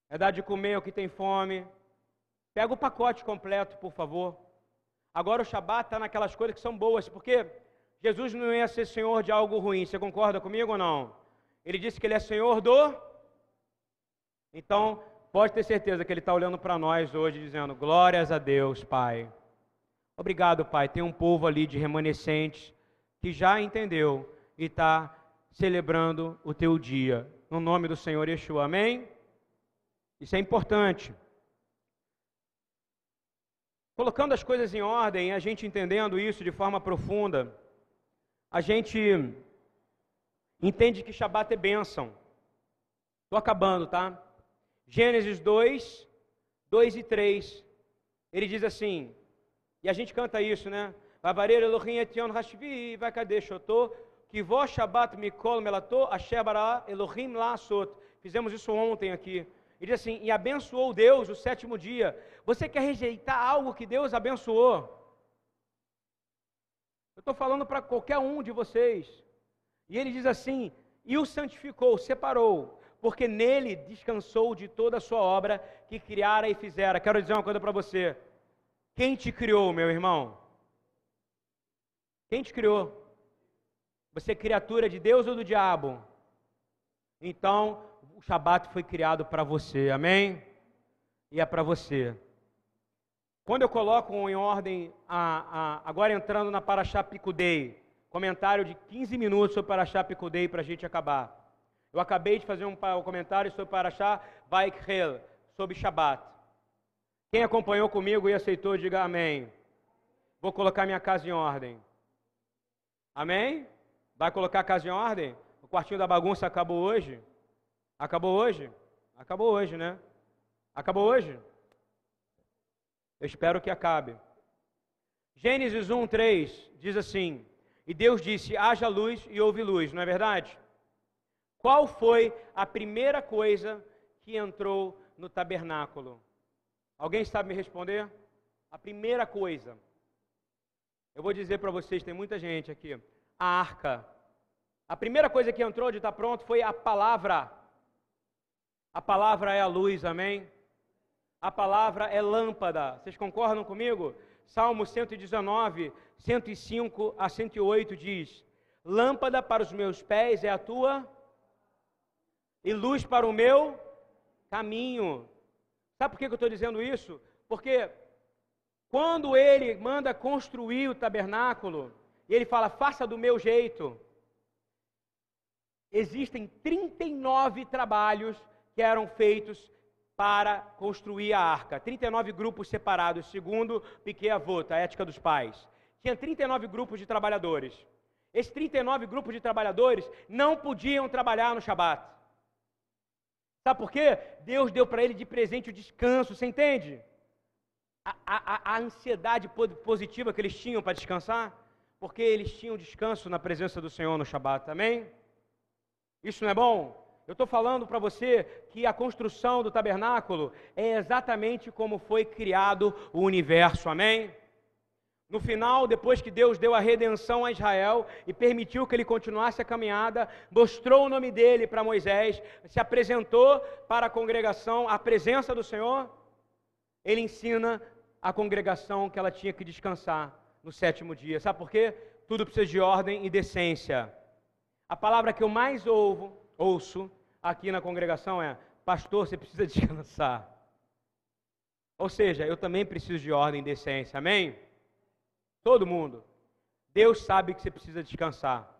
é dar de comer ao que tem fome. Pega o pacote completo, por favor. Agora o Shabat está naquelas coisas que são boas, porque Jesus não ia ser senhor de algo ruim. Você concorda comigo ou não? Ele disse que ele é senhor do. Então, pode ter certeza que Ele está olhando para nós hoje, dizendo: Glórias a Deus, Pai. Obrigado, Pai. Tem um povo ali de remanescentes que já entendeu e está celebrando o teu dia. No nome do Senhor Yeshua. Amém? Isso é importante. Colocando as coisas em ordem, a gente entendendo isso de forma profunda, a gente entende que Shabat é bênção. Estou acabando, tá? Gênesis 2, 2 e 3. Ele diz assim, e a gente canta isso, né? Elohim etion Elohim. Fizemos isso ontem aqui. Ele diz assim: E abençoou Deus o sétimo dia. Você quer rejeitar algo que Deus abençoou? Eu estou falando para qualquer um de vocês. E ele diz assim: E o santificou, separou, porque nele descansou de toda a sua obra que criara e fizera. Quero dizer uma coisa para você. Quem te criou, meu irmão? Quem te criou? Você é criatura de Deus ou do diabo? Então, o Shabat foi criado para você, amém? E é para você. Quando eu coloco em ordem, a, a, agora entrando na Paraxá Picudei, comentário de 15 minutos sobre Paraxá Picudei para a gente acabar. Eu acabei de fazer um, comentário sobre Paraxá Vaikhel, sobre Shabat. Quem acompanhou comigo e aceitou, diga amém. Vou colocar minha casa em ordem. Amém? Vai colocar a casa em ordem? O quartinho da bagunça acabou hoje? Acabou hoje? Acabou hoje, né? Acabou hoje? Eu espero que acabe. Gênesis 1, 3 diz assim: E Deus disse: haja luz e houve luz, não é verdade? Qual foi a primeira coisa que entrou no tabernáculo? Alguém sabe me responder? A primeira coisa. Eu vou dizer para vocês, tem muita gente aqui. A arca. A primeira coisa que entrou de estar tá pronto foi a palavra. A palavra é a luz, amém? A palavra é lâmpada. Vocês concordam comigo? Salmo 119, 105 a 108 diz: Lâmpada para os meus pés é a tua, e luz para o meu caminho. Sabe por que eu estou dizendo isso? Porque quando ele manda construir o tabernáculo, e ele fala, faça do meu jeito, existem 39 trabalhos que eram feitos para construir a arca. 39 grupos separados, segundo Piquet Avot, a ética dos pais. Tinha 39 grupos de trabalhadores. Esses 39 grupos de trabalhadores não podiam trabalhar no Shabat. Sabe por quê? Deus deu para ele de presente o descanso, você entende? A, a, a ansiedade positiva que eles tinham para descansar, porque eles tinham descanso na presença do Senhor no Shabat, amém? Isso não é bom? Eu estou falando para você que a construção do tabernáculo é exatamente como foi criado o universo, amém? No final, depois que Deus deu a redenção a Israel e permitiu que ele continuasse a caminhada, mostrou o nome dele para Moisés, se apresentou para a congregação, a presença do Senhor, ele ensina a congregação que ela tinha que descansar no sétimo dia. Sabe por quê? Tudo precisa de ordem e decência. A palavra que eu mais ouvo, ouço aqui na congregação é: Pastor, você precisa descansar. Ou seja, eu também preciso de ordem e decência, amém? Todo mundo. Deus sabe que você precisa descansar.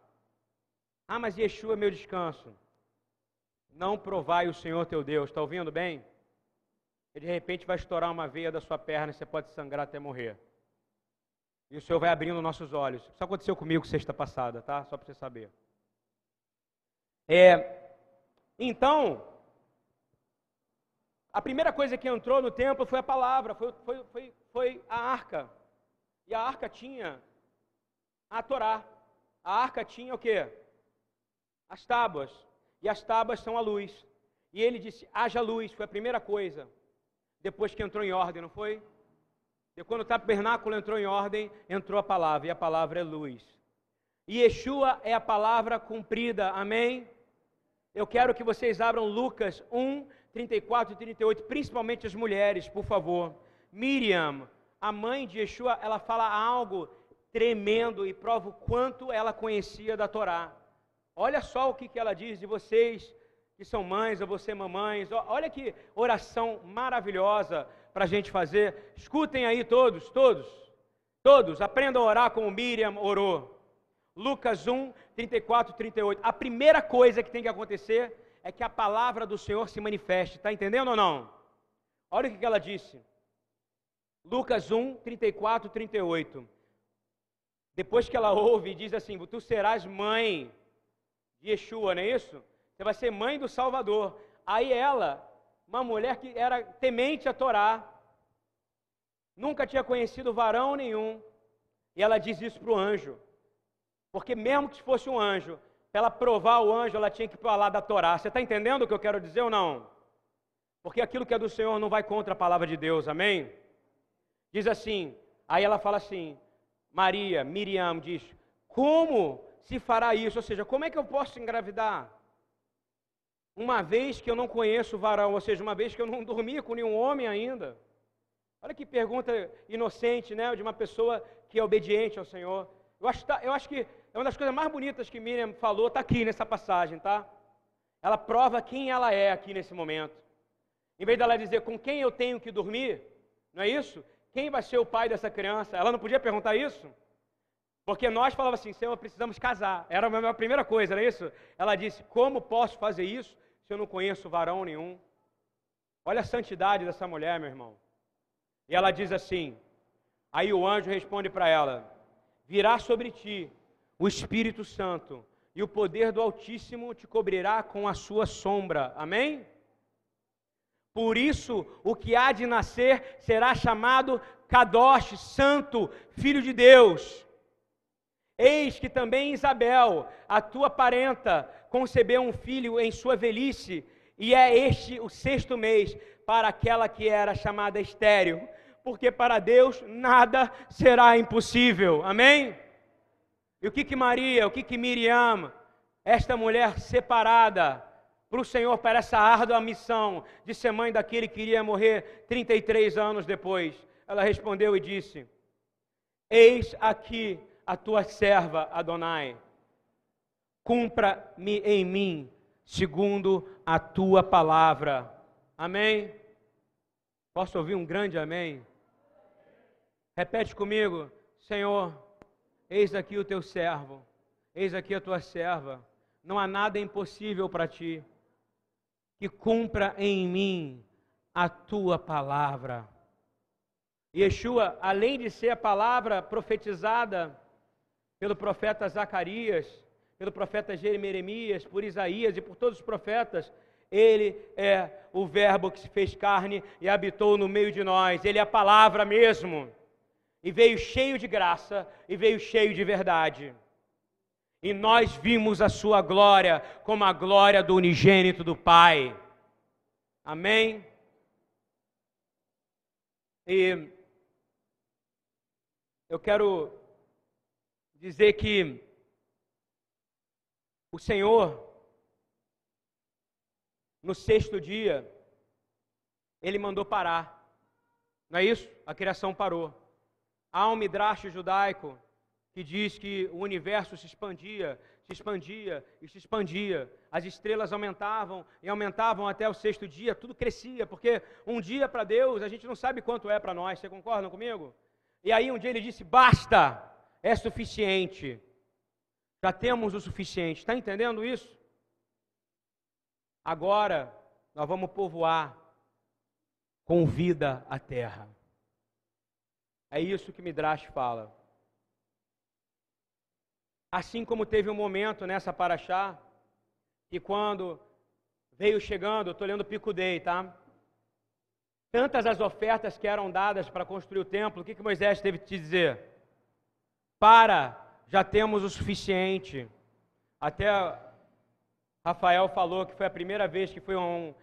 Ah, mas Yeshua é meu descanso. Não provai o Senhor teu Deus, está ouvindo bem? E de repente vai estourar uma veia da sua perna e você pode sangrar até morrer. E o Senhor vai abrindo nossos olhos. Isso aconteceu comigo sexta passada, tá? Só para você saber. É, então, a primeira coisa que entrou no templo foi a palavra, foi, foi, foi, foi a arca. E a arca tinha a Torá. A arca tinha o quê? As tábuas. E as tábuas são a luz. E ele disse: haja luz, foi a primeira coisa. Depois que entrou em ordem, não foi? E quando o tabernáculo entrou em ordem, entrou a palavra, e a palavra é luz. E Yeshua é a palavra cumprida, amém? Eu quero que vocês abram Lucas 1, 34 e 38, principalmente as mulheres, por favor. Miriam, a mãe de Yeshua, ela fala algo tremendo e prova o quanto ela conhecia da Torá. Olha só o que, que ela diz, e vocês que são mães ou você mamães, olha que oração maravilhosa para a gente fazer. Escutem aí todos, todos, todos, aprendam a orar como Miriam orou. Lucas 1, 34, 38. A primeira coisa que tem que acontecer é que a palavra do Senhor se manifeste. Está entendendo ou não? Olha o que ela disse. Lucas 1, 34, 38. Depois que ela ouve, diz assim: Tu serás mãe de Yeshua, não é isso? Você vai ser mãe do Salvador. Aí ela, uma mulher que era temente a Torá, nunca tinha conhecido varão nenhum, e ela diz isso para o anjo. Porque mesmo que fosse um anjo, ela provar o anjo, ela tinha que falar da Torá. Você está entendendo o que eu quero dizer ou não? Porque aquilo que é do Senhor não vai contra a palavra de Deus, amém? Diz assim, aí ela fala assim, Maria, Miriam diz: Como se fará isso? Ou seja, como é que eu posso engravidar? Uma vez que eu não conheço o varão, ou seja, uma vez que eu não dormi com nenhum homem ainda. Olha que pergunta inocente, né? De uma pessoa que é obediente ao Senhor. Eu acho, eu acho que é uma das coisas mais bonitas que Miriam falou, está aqui nessa passagem, tá? Ela prova quem ela é aqui nesse momento. Em vez dela dizer com quem eu tenho que dormir, não é isso? Quem vai ser o pai dessa criança? Ela não podia perguntar isso? Porque nós falávamos assim, Senhor, precisamos casar. Era a minha primeira coisa, não é isso? Ela disse, como posso fazer isso se eu não conheço varão nenhum? Olha a santidade dessa mulher, meu irmão. E ela diz assim, aí o anjo responde para ela, virá sobre ti o Espírito Santo, e o poder do Altíssimo te cobrirá com a sua sombra. Amém? Por isso, o que há de nascer será chamado Kadosh, Santo, Filho de Deus. Eis que também Isabel, a tua parenta, concebeu um filho em sua velhice, e é este o sexto mês para aquela que era chamada estéril, porque para Deus nada será impossível. Amém? E o que que Maria, o que que Miriam, esta mulher separada, para o Senhor para essa árdua missão de ser mãe daquele que iria morrer 33 anos depois. Ela respondeu e disse: Eis aqui a tua serva Adonai, cumpra-me em mim segundo a tua palavra. Amém? Posso ouvir um grande amém? Repete comigo, Senhor, eis aqui o teu servo, eis aqui a tua serva, não há nada impossível para ti que cumpra em mim a tua palavra. Yeshua, além de ser a palavra profetizada pelo profeta Zacarias, pelo profeta Jeremias, por Isaías e por todos os profetas, ele é o Verbo que se fez carne e habitou no meio de nós. Ele é a palavra mesmo. E veio cheio de graça e veio cheio de verdade e nós vimos a sua glória como a glória do unigênito do Pai. Amém? E eu quero dizer que o Senhor, no sexto dia, ele mandou parar. Não é isso? A criação parou. Há um midrash judaico que diz que o universo se expandia, se expandia e se expandia. As estrelas aumentavam e aumentavam até o sexto dia, tudo crescia, porque um dia para Deus a gente não sabe quanto é para nós, você concorda comigo? E aí um dia ele disse: basta, é suficiente. Já temos o suficiente, está entendendo isso? Agora nós vamos povoar com vida a terra. É isso que Midrash fala. Assim como teve um momento nessa paraxá, que quando veio chegando, estou lendo Pico Dei, tá? Tantas as ofertas que eram dadas para construir o templo, o que, que Moisés teve que dizer? Para, já temos o suficiente. Até Rafael falou que foi a primeira vez que foi um,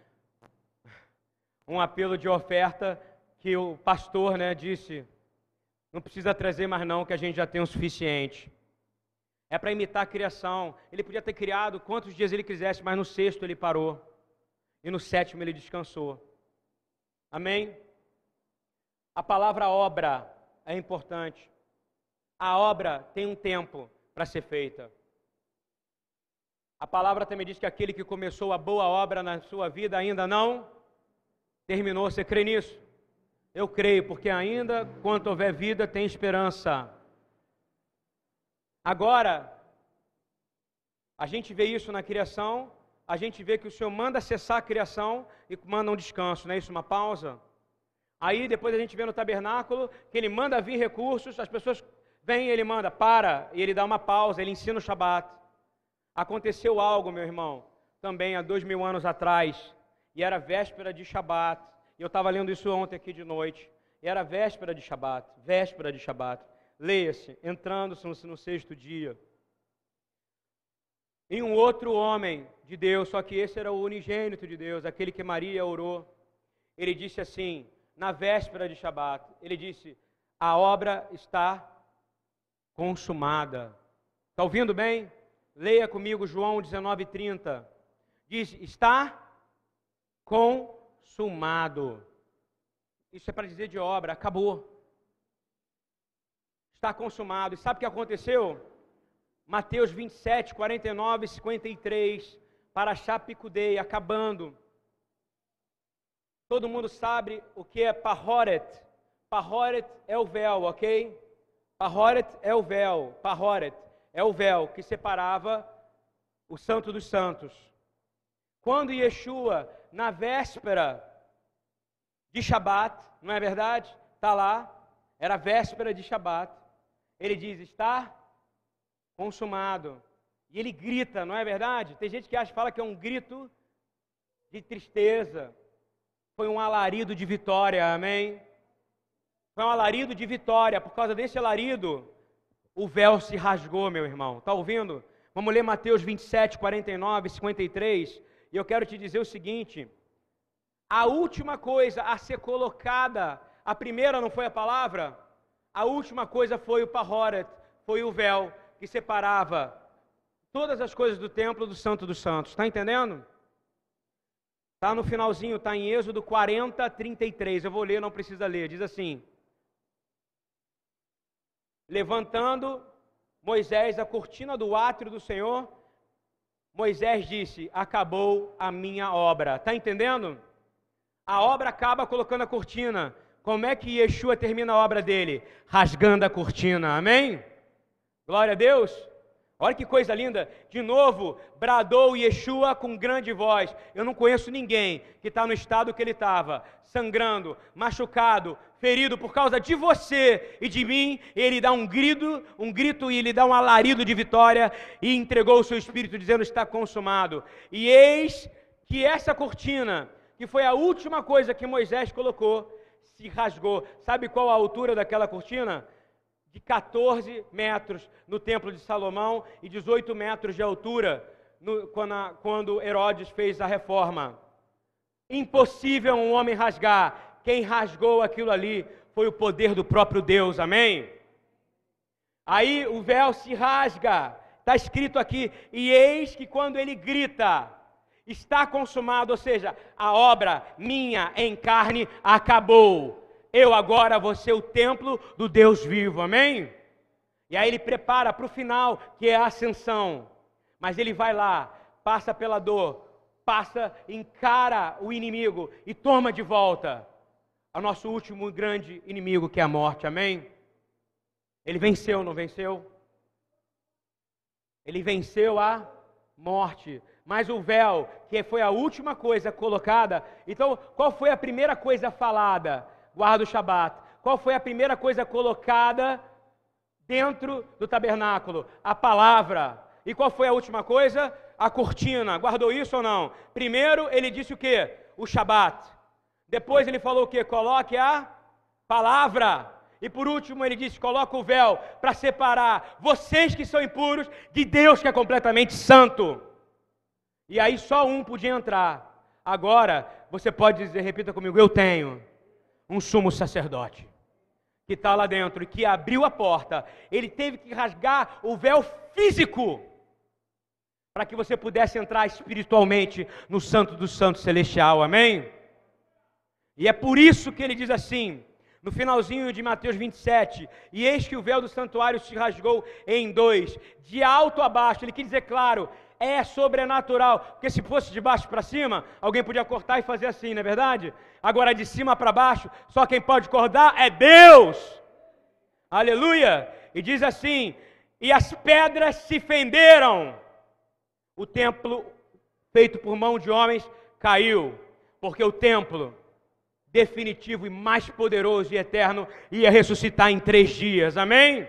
um apelo de oferta que o pastor né, disse: não precisa trazer mais não, que a gente já tem o suficiente é para imitar a criação. Ele podia ter criado quantos dias ele quisesse, mas no sexto ele parou. E no sétimo ele descansou. Amém? A palavra obra é importante. A obra tem um tempo para ser feita. A palavra também diz que aquele que começou a boa obra na sua vida ainda não terminou. Você crê nisso? Eu creio, porque ainda, quanto houver vida, tem esperança. Agora, a gente vê isso na criação, a gente vê que o Senhor manda cessar a criação e manda um descanso, não é isso? Uma pausa. Aí depois a gente vê no tabernáculo que ele manda vir recursos, as pessoas vêm, ele manda, para, e ele dá uma pausa, ele ensina o Shabat. Aconteceu algo, meu irmão, também há dois mil anos atrás, e era véspera de Shabat. E eu estava lendo isso ontem aqui de noite. Era véspera de Shabat, véspera de Shabat. Leia-se, entrando-se no sexto dia. E um outro homem de Deus, só que esse era o unigênito de Deus, aquele que Maria orou. Ele disse assim, na véspera de Shabat, ele disse: A obra está consumada. Está ouvindo bem? Leia comigo João 19:30. Diz: Está consumado. Isso é para dizer de obra, acabou. Está consumado. E sabe o que aconteceu? Mateus 27, 49 e 53. Para Chapicudei, acabando. Todo mundo sabe o que é Pahoret. Pahoret é o véu, ok? Pahoret é o véu. Pahoret é o véu que separava o Santo dos Santos. Quando Yeshua, na véspera de Shabat, não é verdade? Está lá, era véspera de Shabat. Ele diz: Está consumado. E ele grita, não é verdade? Tem gente que acha fala que é um grito de tristeza, foi um alarido de vitória, amém? Foi um alarido de vitória. Por causa desse alarido, o véu se rasgou, meu irmão. Está ouvindo? Vamos ler Mateus 27, 49, 53. E eu quero te dizer o seguinte: a última coisa a ser colocada, a primeira não foi a palavra, a última coisa foi o pahoret, foi o véu que separava todas as coisas do templo do Santo dos Santos. Está entendendo? Está no finalzinho, está em Êxodo 40, 33. Eu vou ler, não precisa ler. Diz assim: Levantando Moisés a cortina do átrio do Senhor, Moisés disse: Acabou a minha obra. Está entendendo? A obra acaba colocando a cortina. Como é que Yeshua termina a obra dele? Rasgando a cortina. Amém? Glória a Deus. Olha que coisa linda. De novo, bradou Yeshua com grande voz. Eu não conheço ninguém que está no estado que ele estava, sangrando, machucado, ferido por causa de você e de mim. Ele dá um grito, um grito e ele dá um alarido de vitória e entregou o seu espírito, dizendo: Está consumado. E eis que essa cortina, que foi a última coisa que Moisés colocou, se rasgou. Sabe qual a altura daquela cortina? De 14 metros no Templo de Salomão e 18 metros de altura no, quando, a, quando Herodes fez a reforma. Impossível um homem rasgar. Quem rasgou aquilo ali foi o poder do próprio Deus, amém? Aí o véu se rasga, está escrito aqui, e eis que quando ele grita, está consumado, ou seja, a obra minha em carne acabou eu agora vou ser o templo do Deus vivo, amém? E aí ele prepara para o final, que é a ascensão. Mas ele vai lá, passa pela dor, passa, encara o inimigo e toma de volta o nosso último grande inimigo, que é a morte, amém? Ele venceu, não venceu? Ele venceu a morte. Mas o véu, que foi a última coisa colocada, então qual foi a primeira coisa falada? Guarda o Shabat. Qual foi a primeira coisa colocada dentro do tabernáculo? A palavra. E qual foi a última coisa? A cortina. Guardou isso ou não? Primeiro ele disse o que? O Shabat. Depois ele falou o que? Coloque a palavra. E por último ele disse: coloca o véu para separar vocês que são impuros de Deus que é completamente santo. E aí só um podia entrar. Agora você pode dizer, repita comigo: eu tenho um sumo sacerdote que está lá dentro e que abriu a porta. Ele teve que rasgar o véu físico para que você pudesse entrar espiritualmente no Santo do Santo Celestial. Amém? E é por isso que ele diz assim, no finalzinho de Mateus 27, e eis que o véu do santuário se rasgou em dois, de alto a baixo. Ele quer dizer claro, é sobrenatural. Porque se fosse de baixo para cima, alguém podia cortar e fazer assim, não é verdade? Agora de cima para baixo, só quem pode cortar é Deus. Aleluia! E diz assim: e as pedras se fenderam. O templo feito por mão de homens caiu, porque o templo definitivo e mais poderoso e eterno ia ressuscitar em três dias. Amém?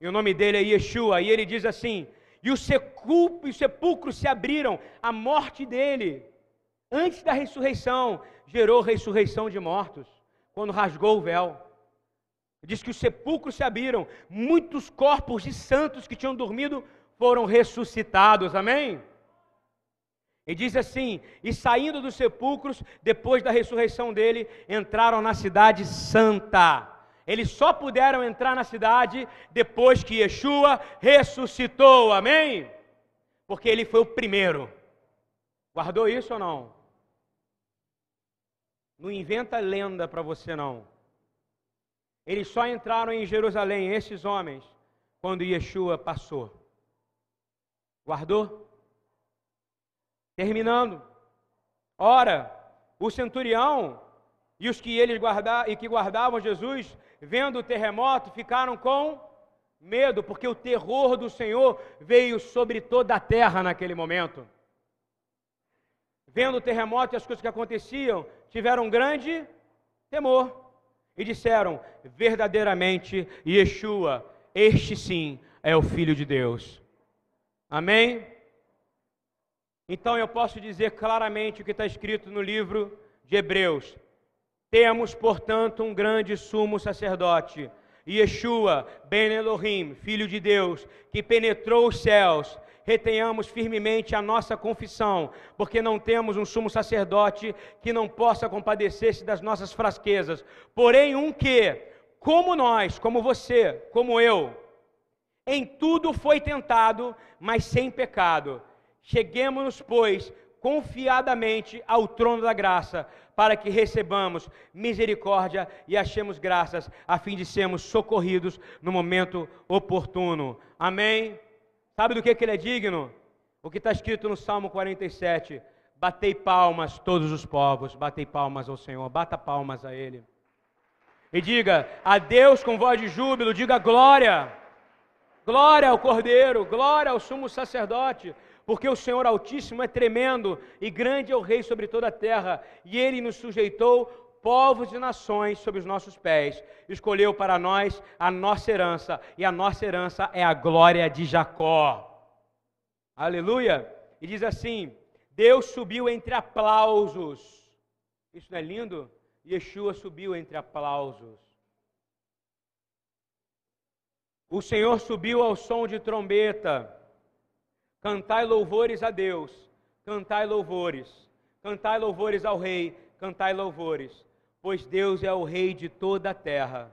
E o nome dele é Yeshua. E ele diz assim: e os sepulcros se abriram, a morte dele, antes da ressurreição, gerou ressurreição de mortos, quando rasgou o véu. Diz que os sepulcros se abriram, muitos corpos de santos que tinham dormido foram ressuscitados, amém? E diz assim: e saindo dos sepulcros, depois da ressurreição dele, entraram na cidade santa eles só puderam entrar na cidade depois que Yeshua ressuscitou, amém? Porque ele foi o primeiro. Guardou isso ou não? Não inventa lenda para você não. Eles só entraram em Jerusalém, esses homens, quando Yeshua passou. Guardou? Terminando. Ora, o centurião e os que eles guardavam e que guardavam Jesus vendo o terremoto, ficaram com medo, porque o terror do Senhor veio sobre toda a terra naquele momento. Vendo o terremoto e as coisas que aconteciam, tiveram um grande temor e disseram: verdadeiramente, Yeshua, este sim é o Filho de Deus. Amém? Então eu posso dizer claramente o que está escrito no livro de Hebreus: temos, portanto, um grande sumo sacerdote, Yeshua ben Elohim, Filho de Deus, que penetrou os céus. Retenhamos firmemente a nossa confissão, porque não temos um sumo sacerdote que não possa compadecer-se das nossas fraquezas, porém um que, como nós, como você, como eu, em tudo foi tentado, mas sem pecado. Cheguemos, pois, confiadamente ao trono da graça, para que recebamos misericórdia e achemos graças, a fim de sermos socorridos no momento oportuno. Amém? Sabe do que, que ele é digno? O que está escrito no Salmo 47. Batei palmas, todos os povos, batei palmas ao Senhor, bata palmas a Ele. E diga a Deus com voz de júbilo, diga glória, glória ao Cordeiro, glória ao sumo sacerdote, porque o Senhor Altíssimo é tremendo e grande é o Rei sobre toda a terra, e ele nos sujeitou povos e nações sob os nossos pés. Escolheu para nós a nossa herança, e a nossa herança é a glória de Jacó. Aleluia! E diz assim: Deus subiu entre aplausos. Isso não é lindo? Yeshua subiu entre aplausos. O Senhor subiu ao som de trombeta. Cantai louvores a Deus, cantai louvores, cantai louvores ao Rei, cantai louvores, pois Deus é o Rei de toda a terra.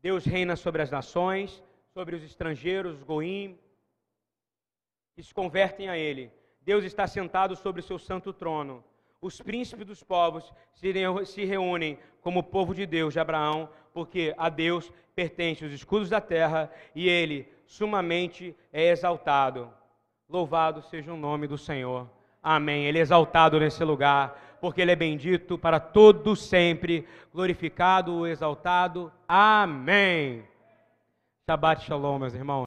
Deus reina sobre as nações, sobre os estrangeiros, os goim, que se convertem a Ele. Deus está sentado sobre o seu santo trono. Os príncipes dos povos se reúnem como o povo de Deus, de Abraão, porque a Deus pertencem os escudos da terra e Ele sumamente é exaltado. Louvado seja o nome do Senhor. Amém. Ele é exaltado nesse lugar, porque Ele é bendito para todos sempre, glorificado, exaltado. Amém. Shabbat Shalom, meus irmãos.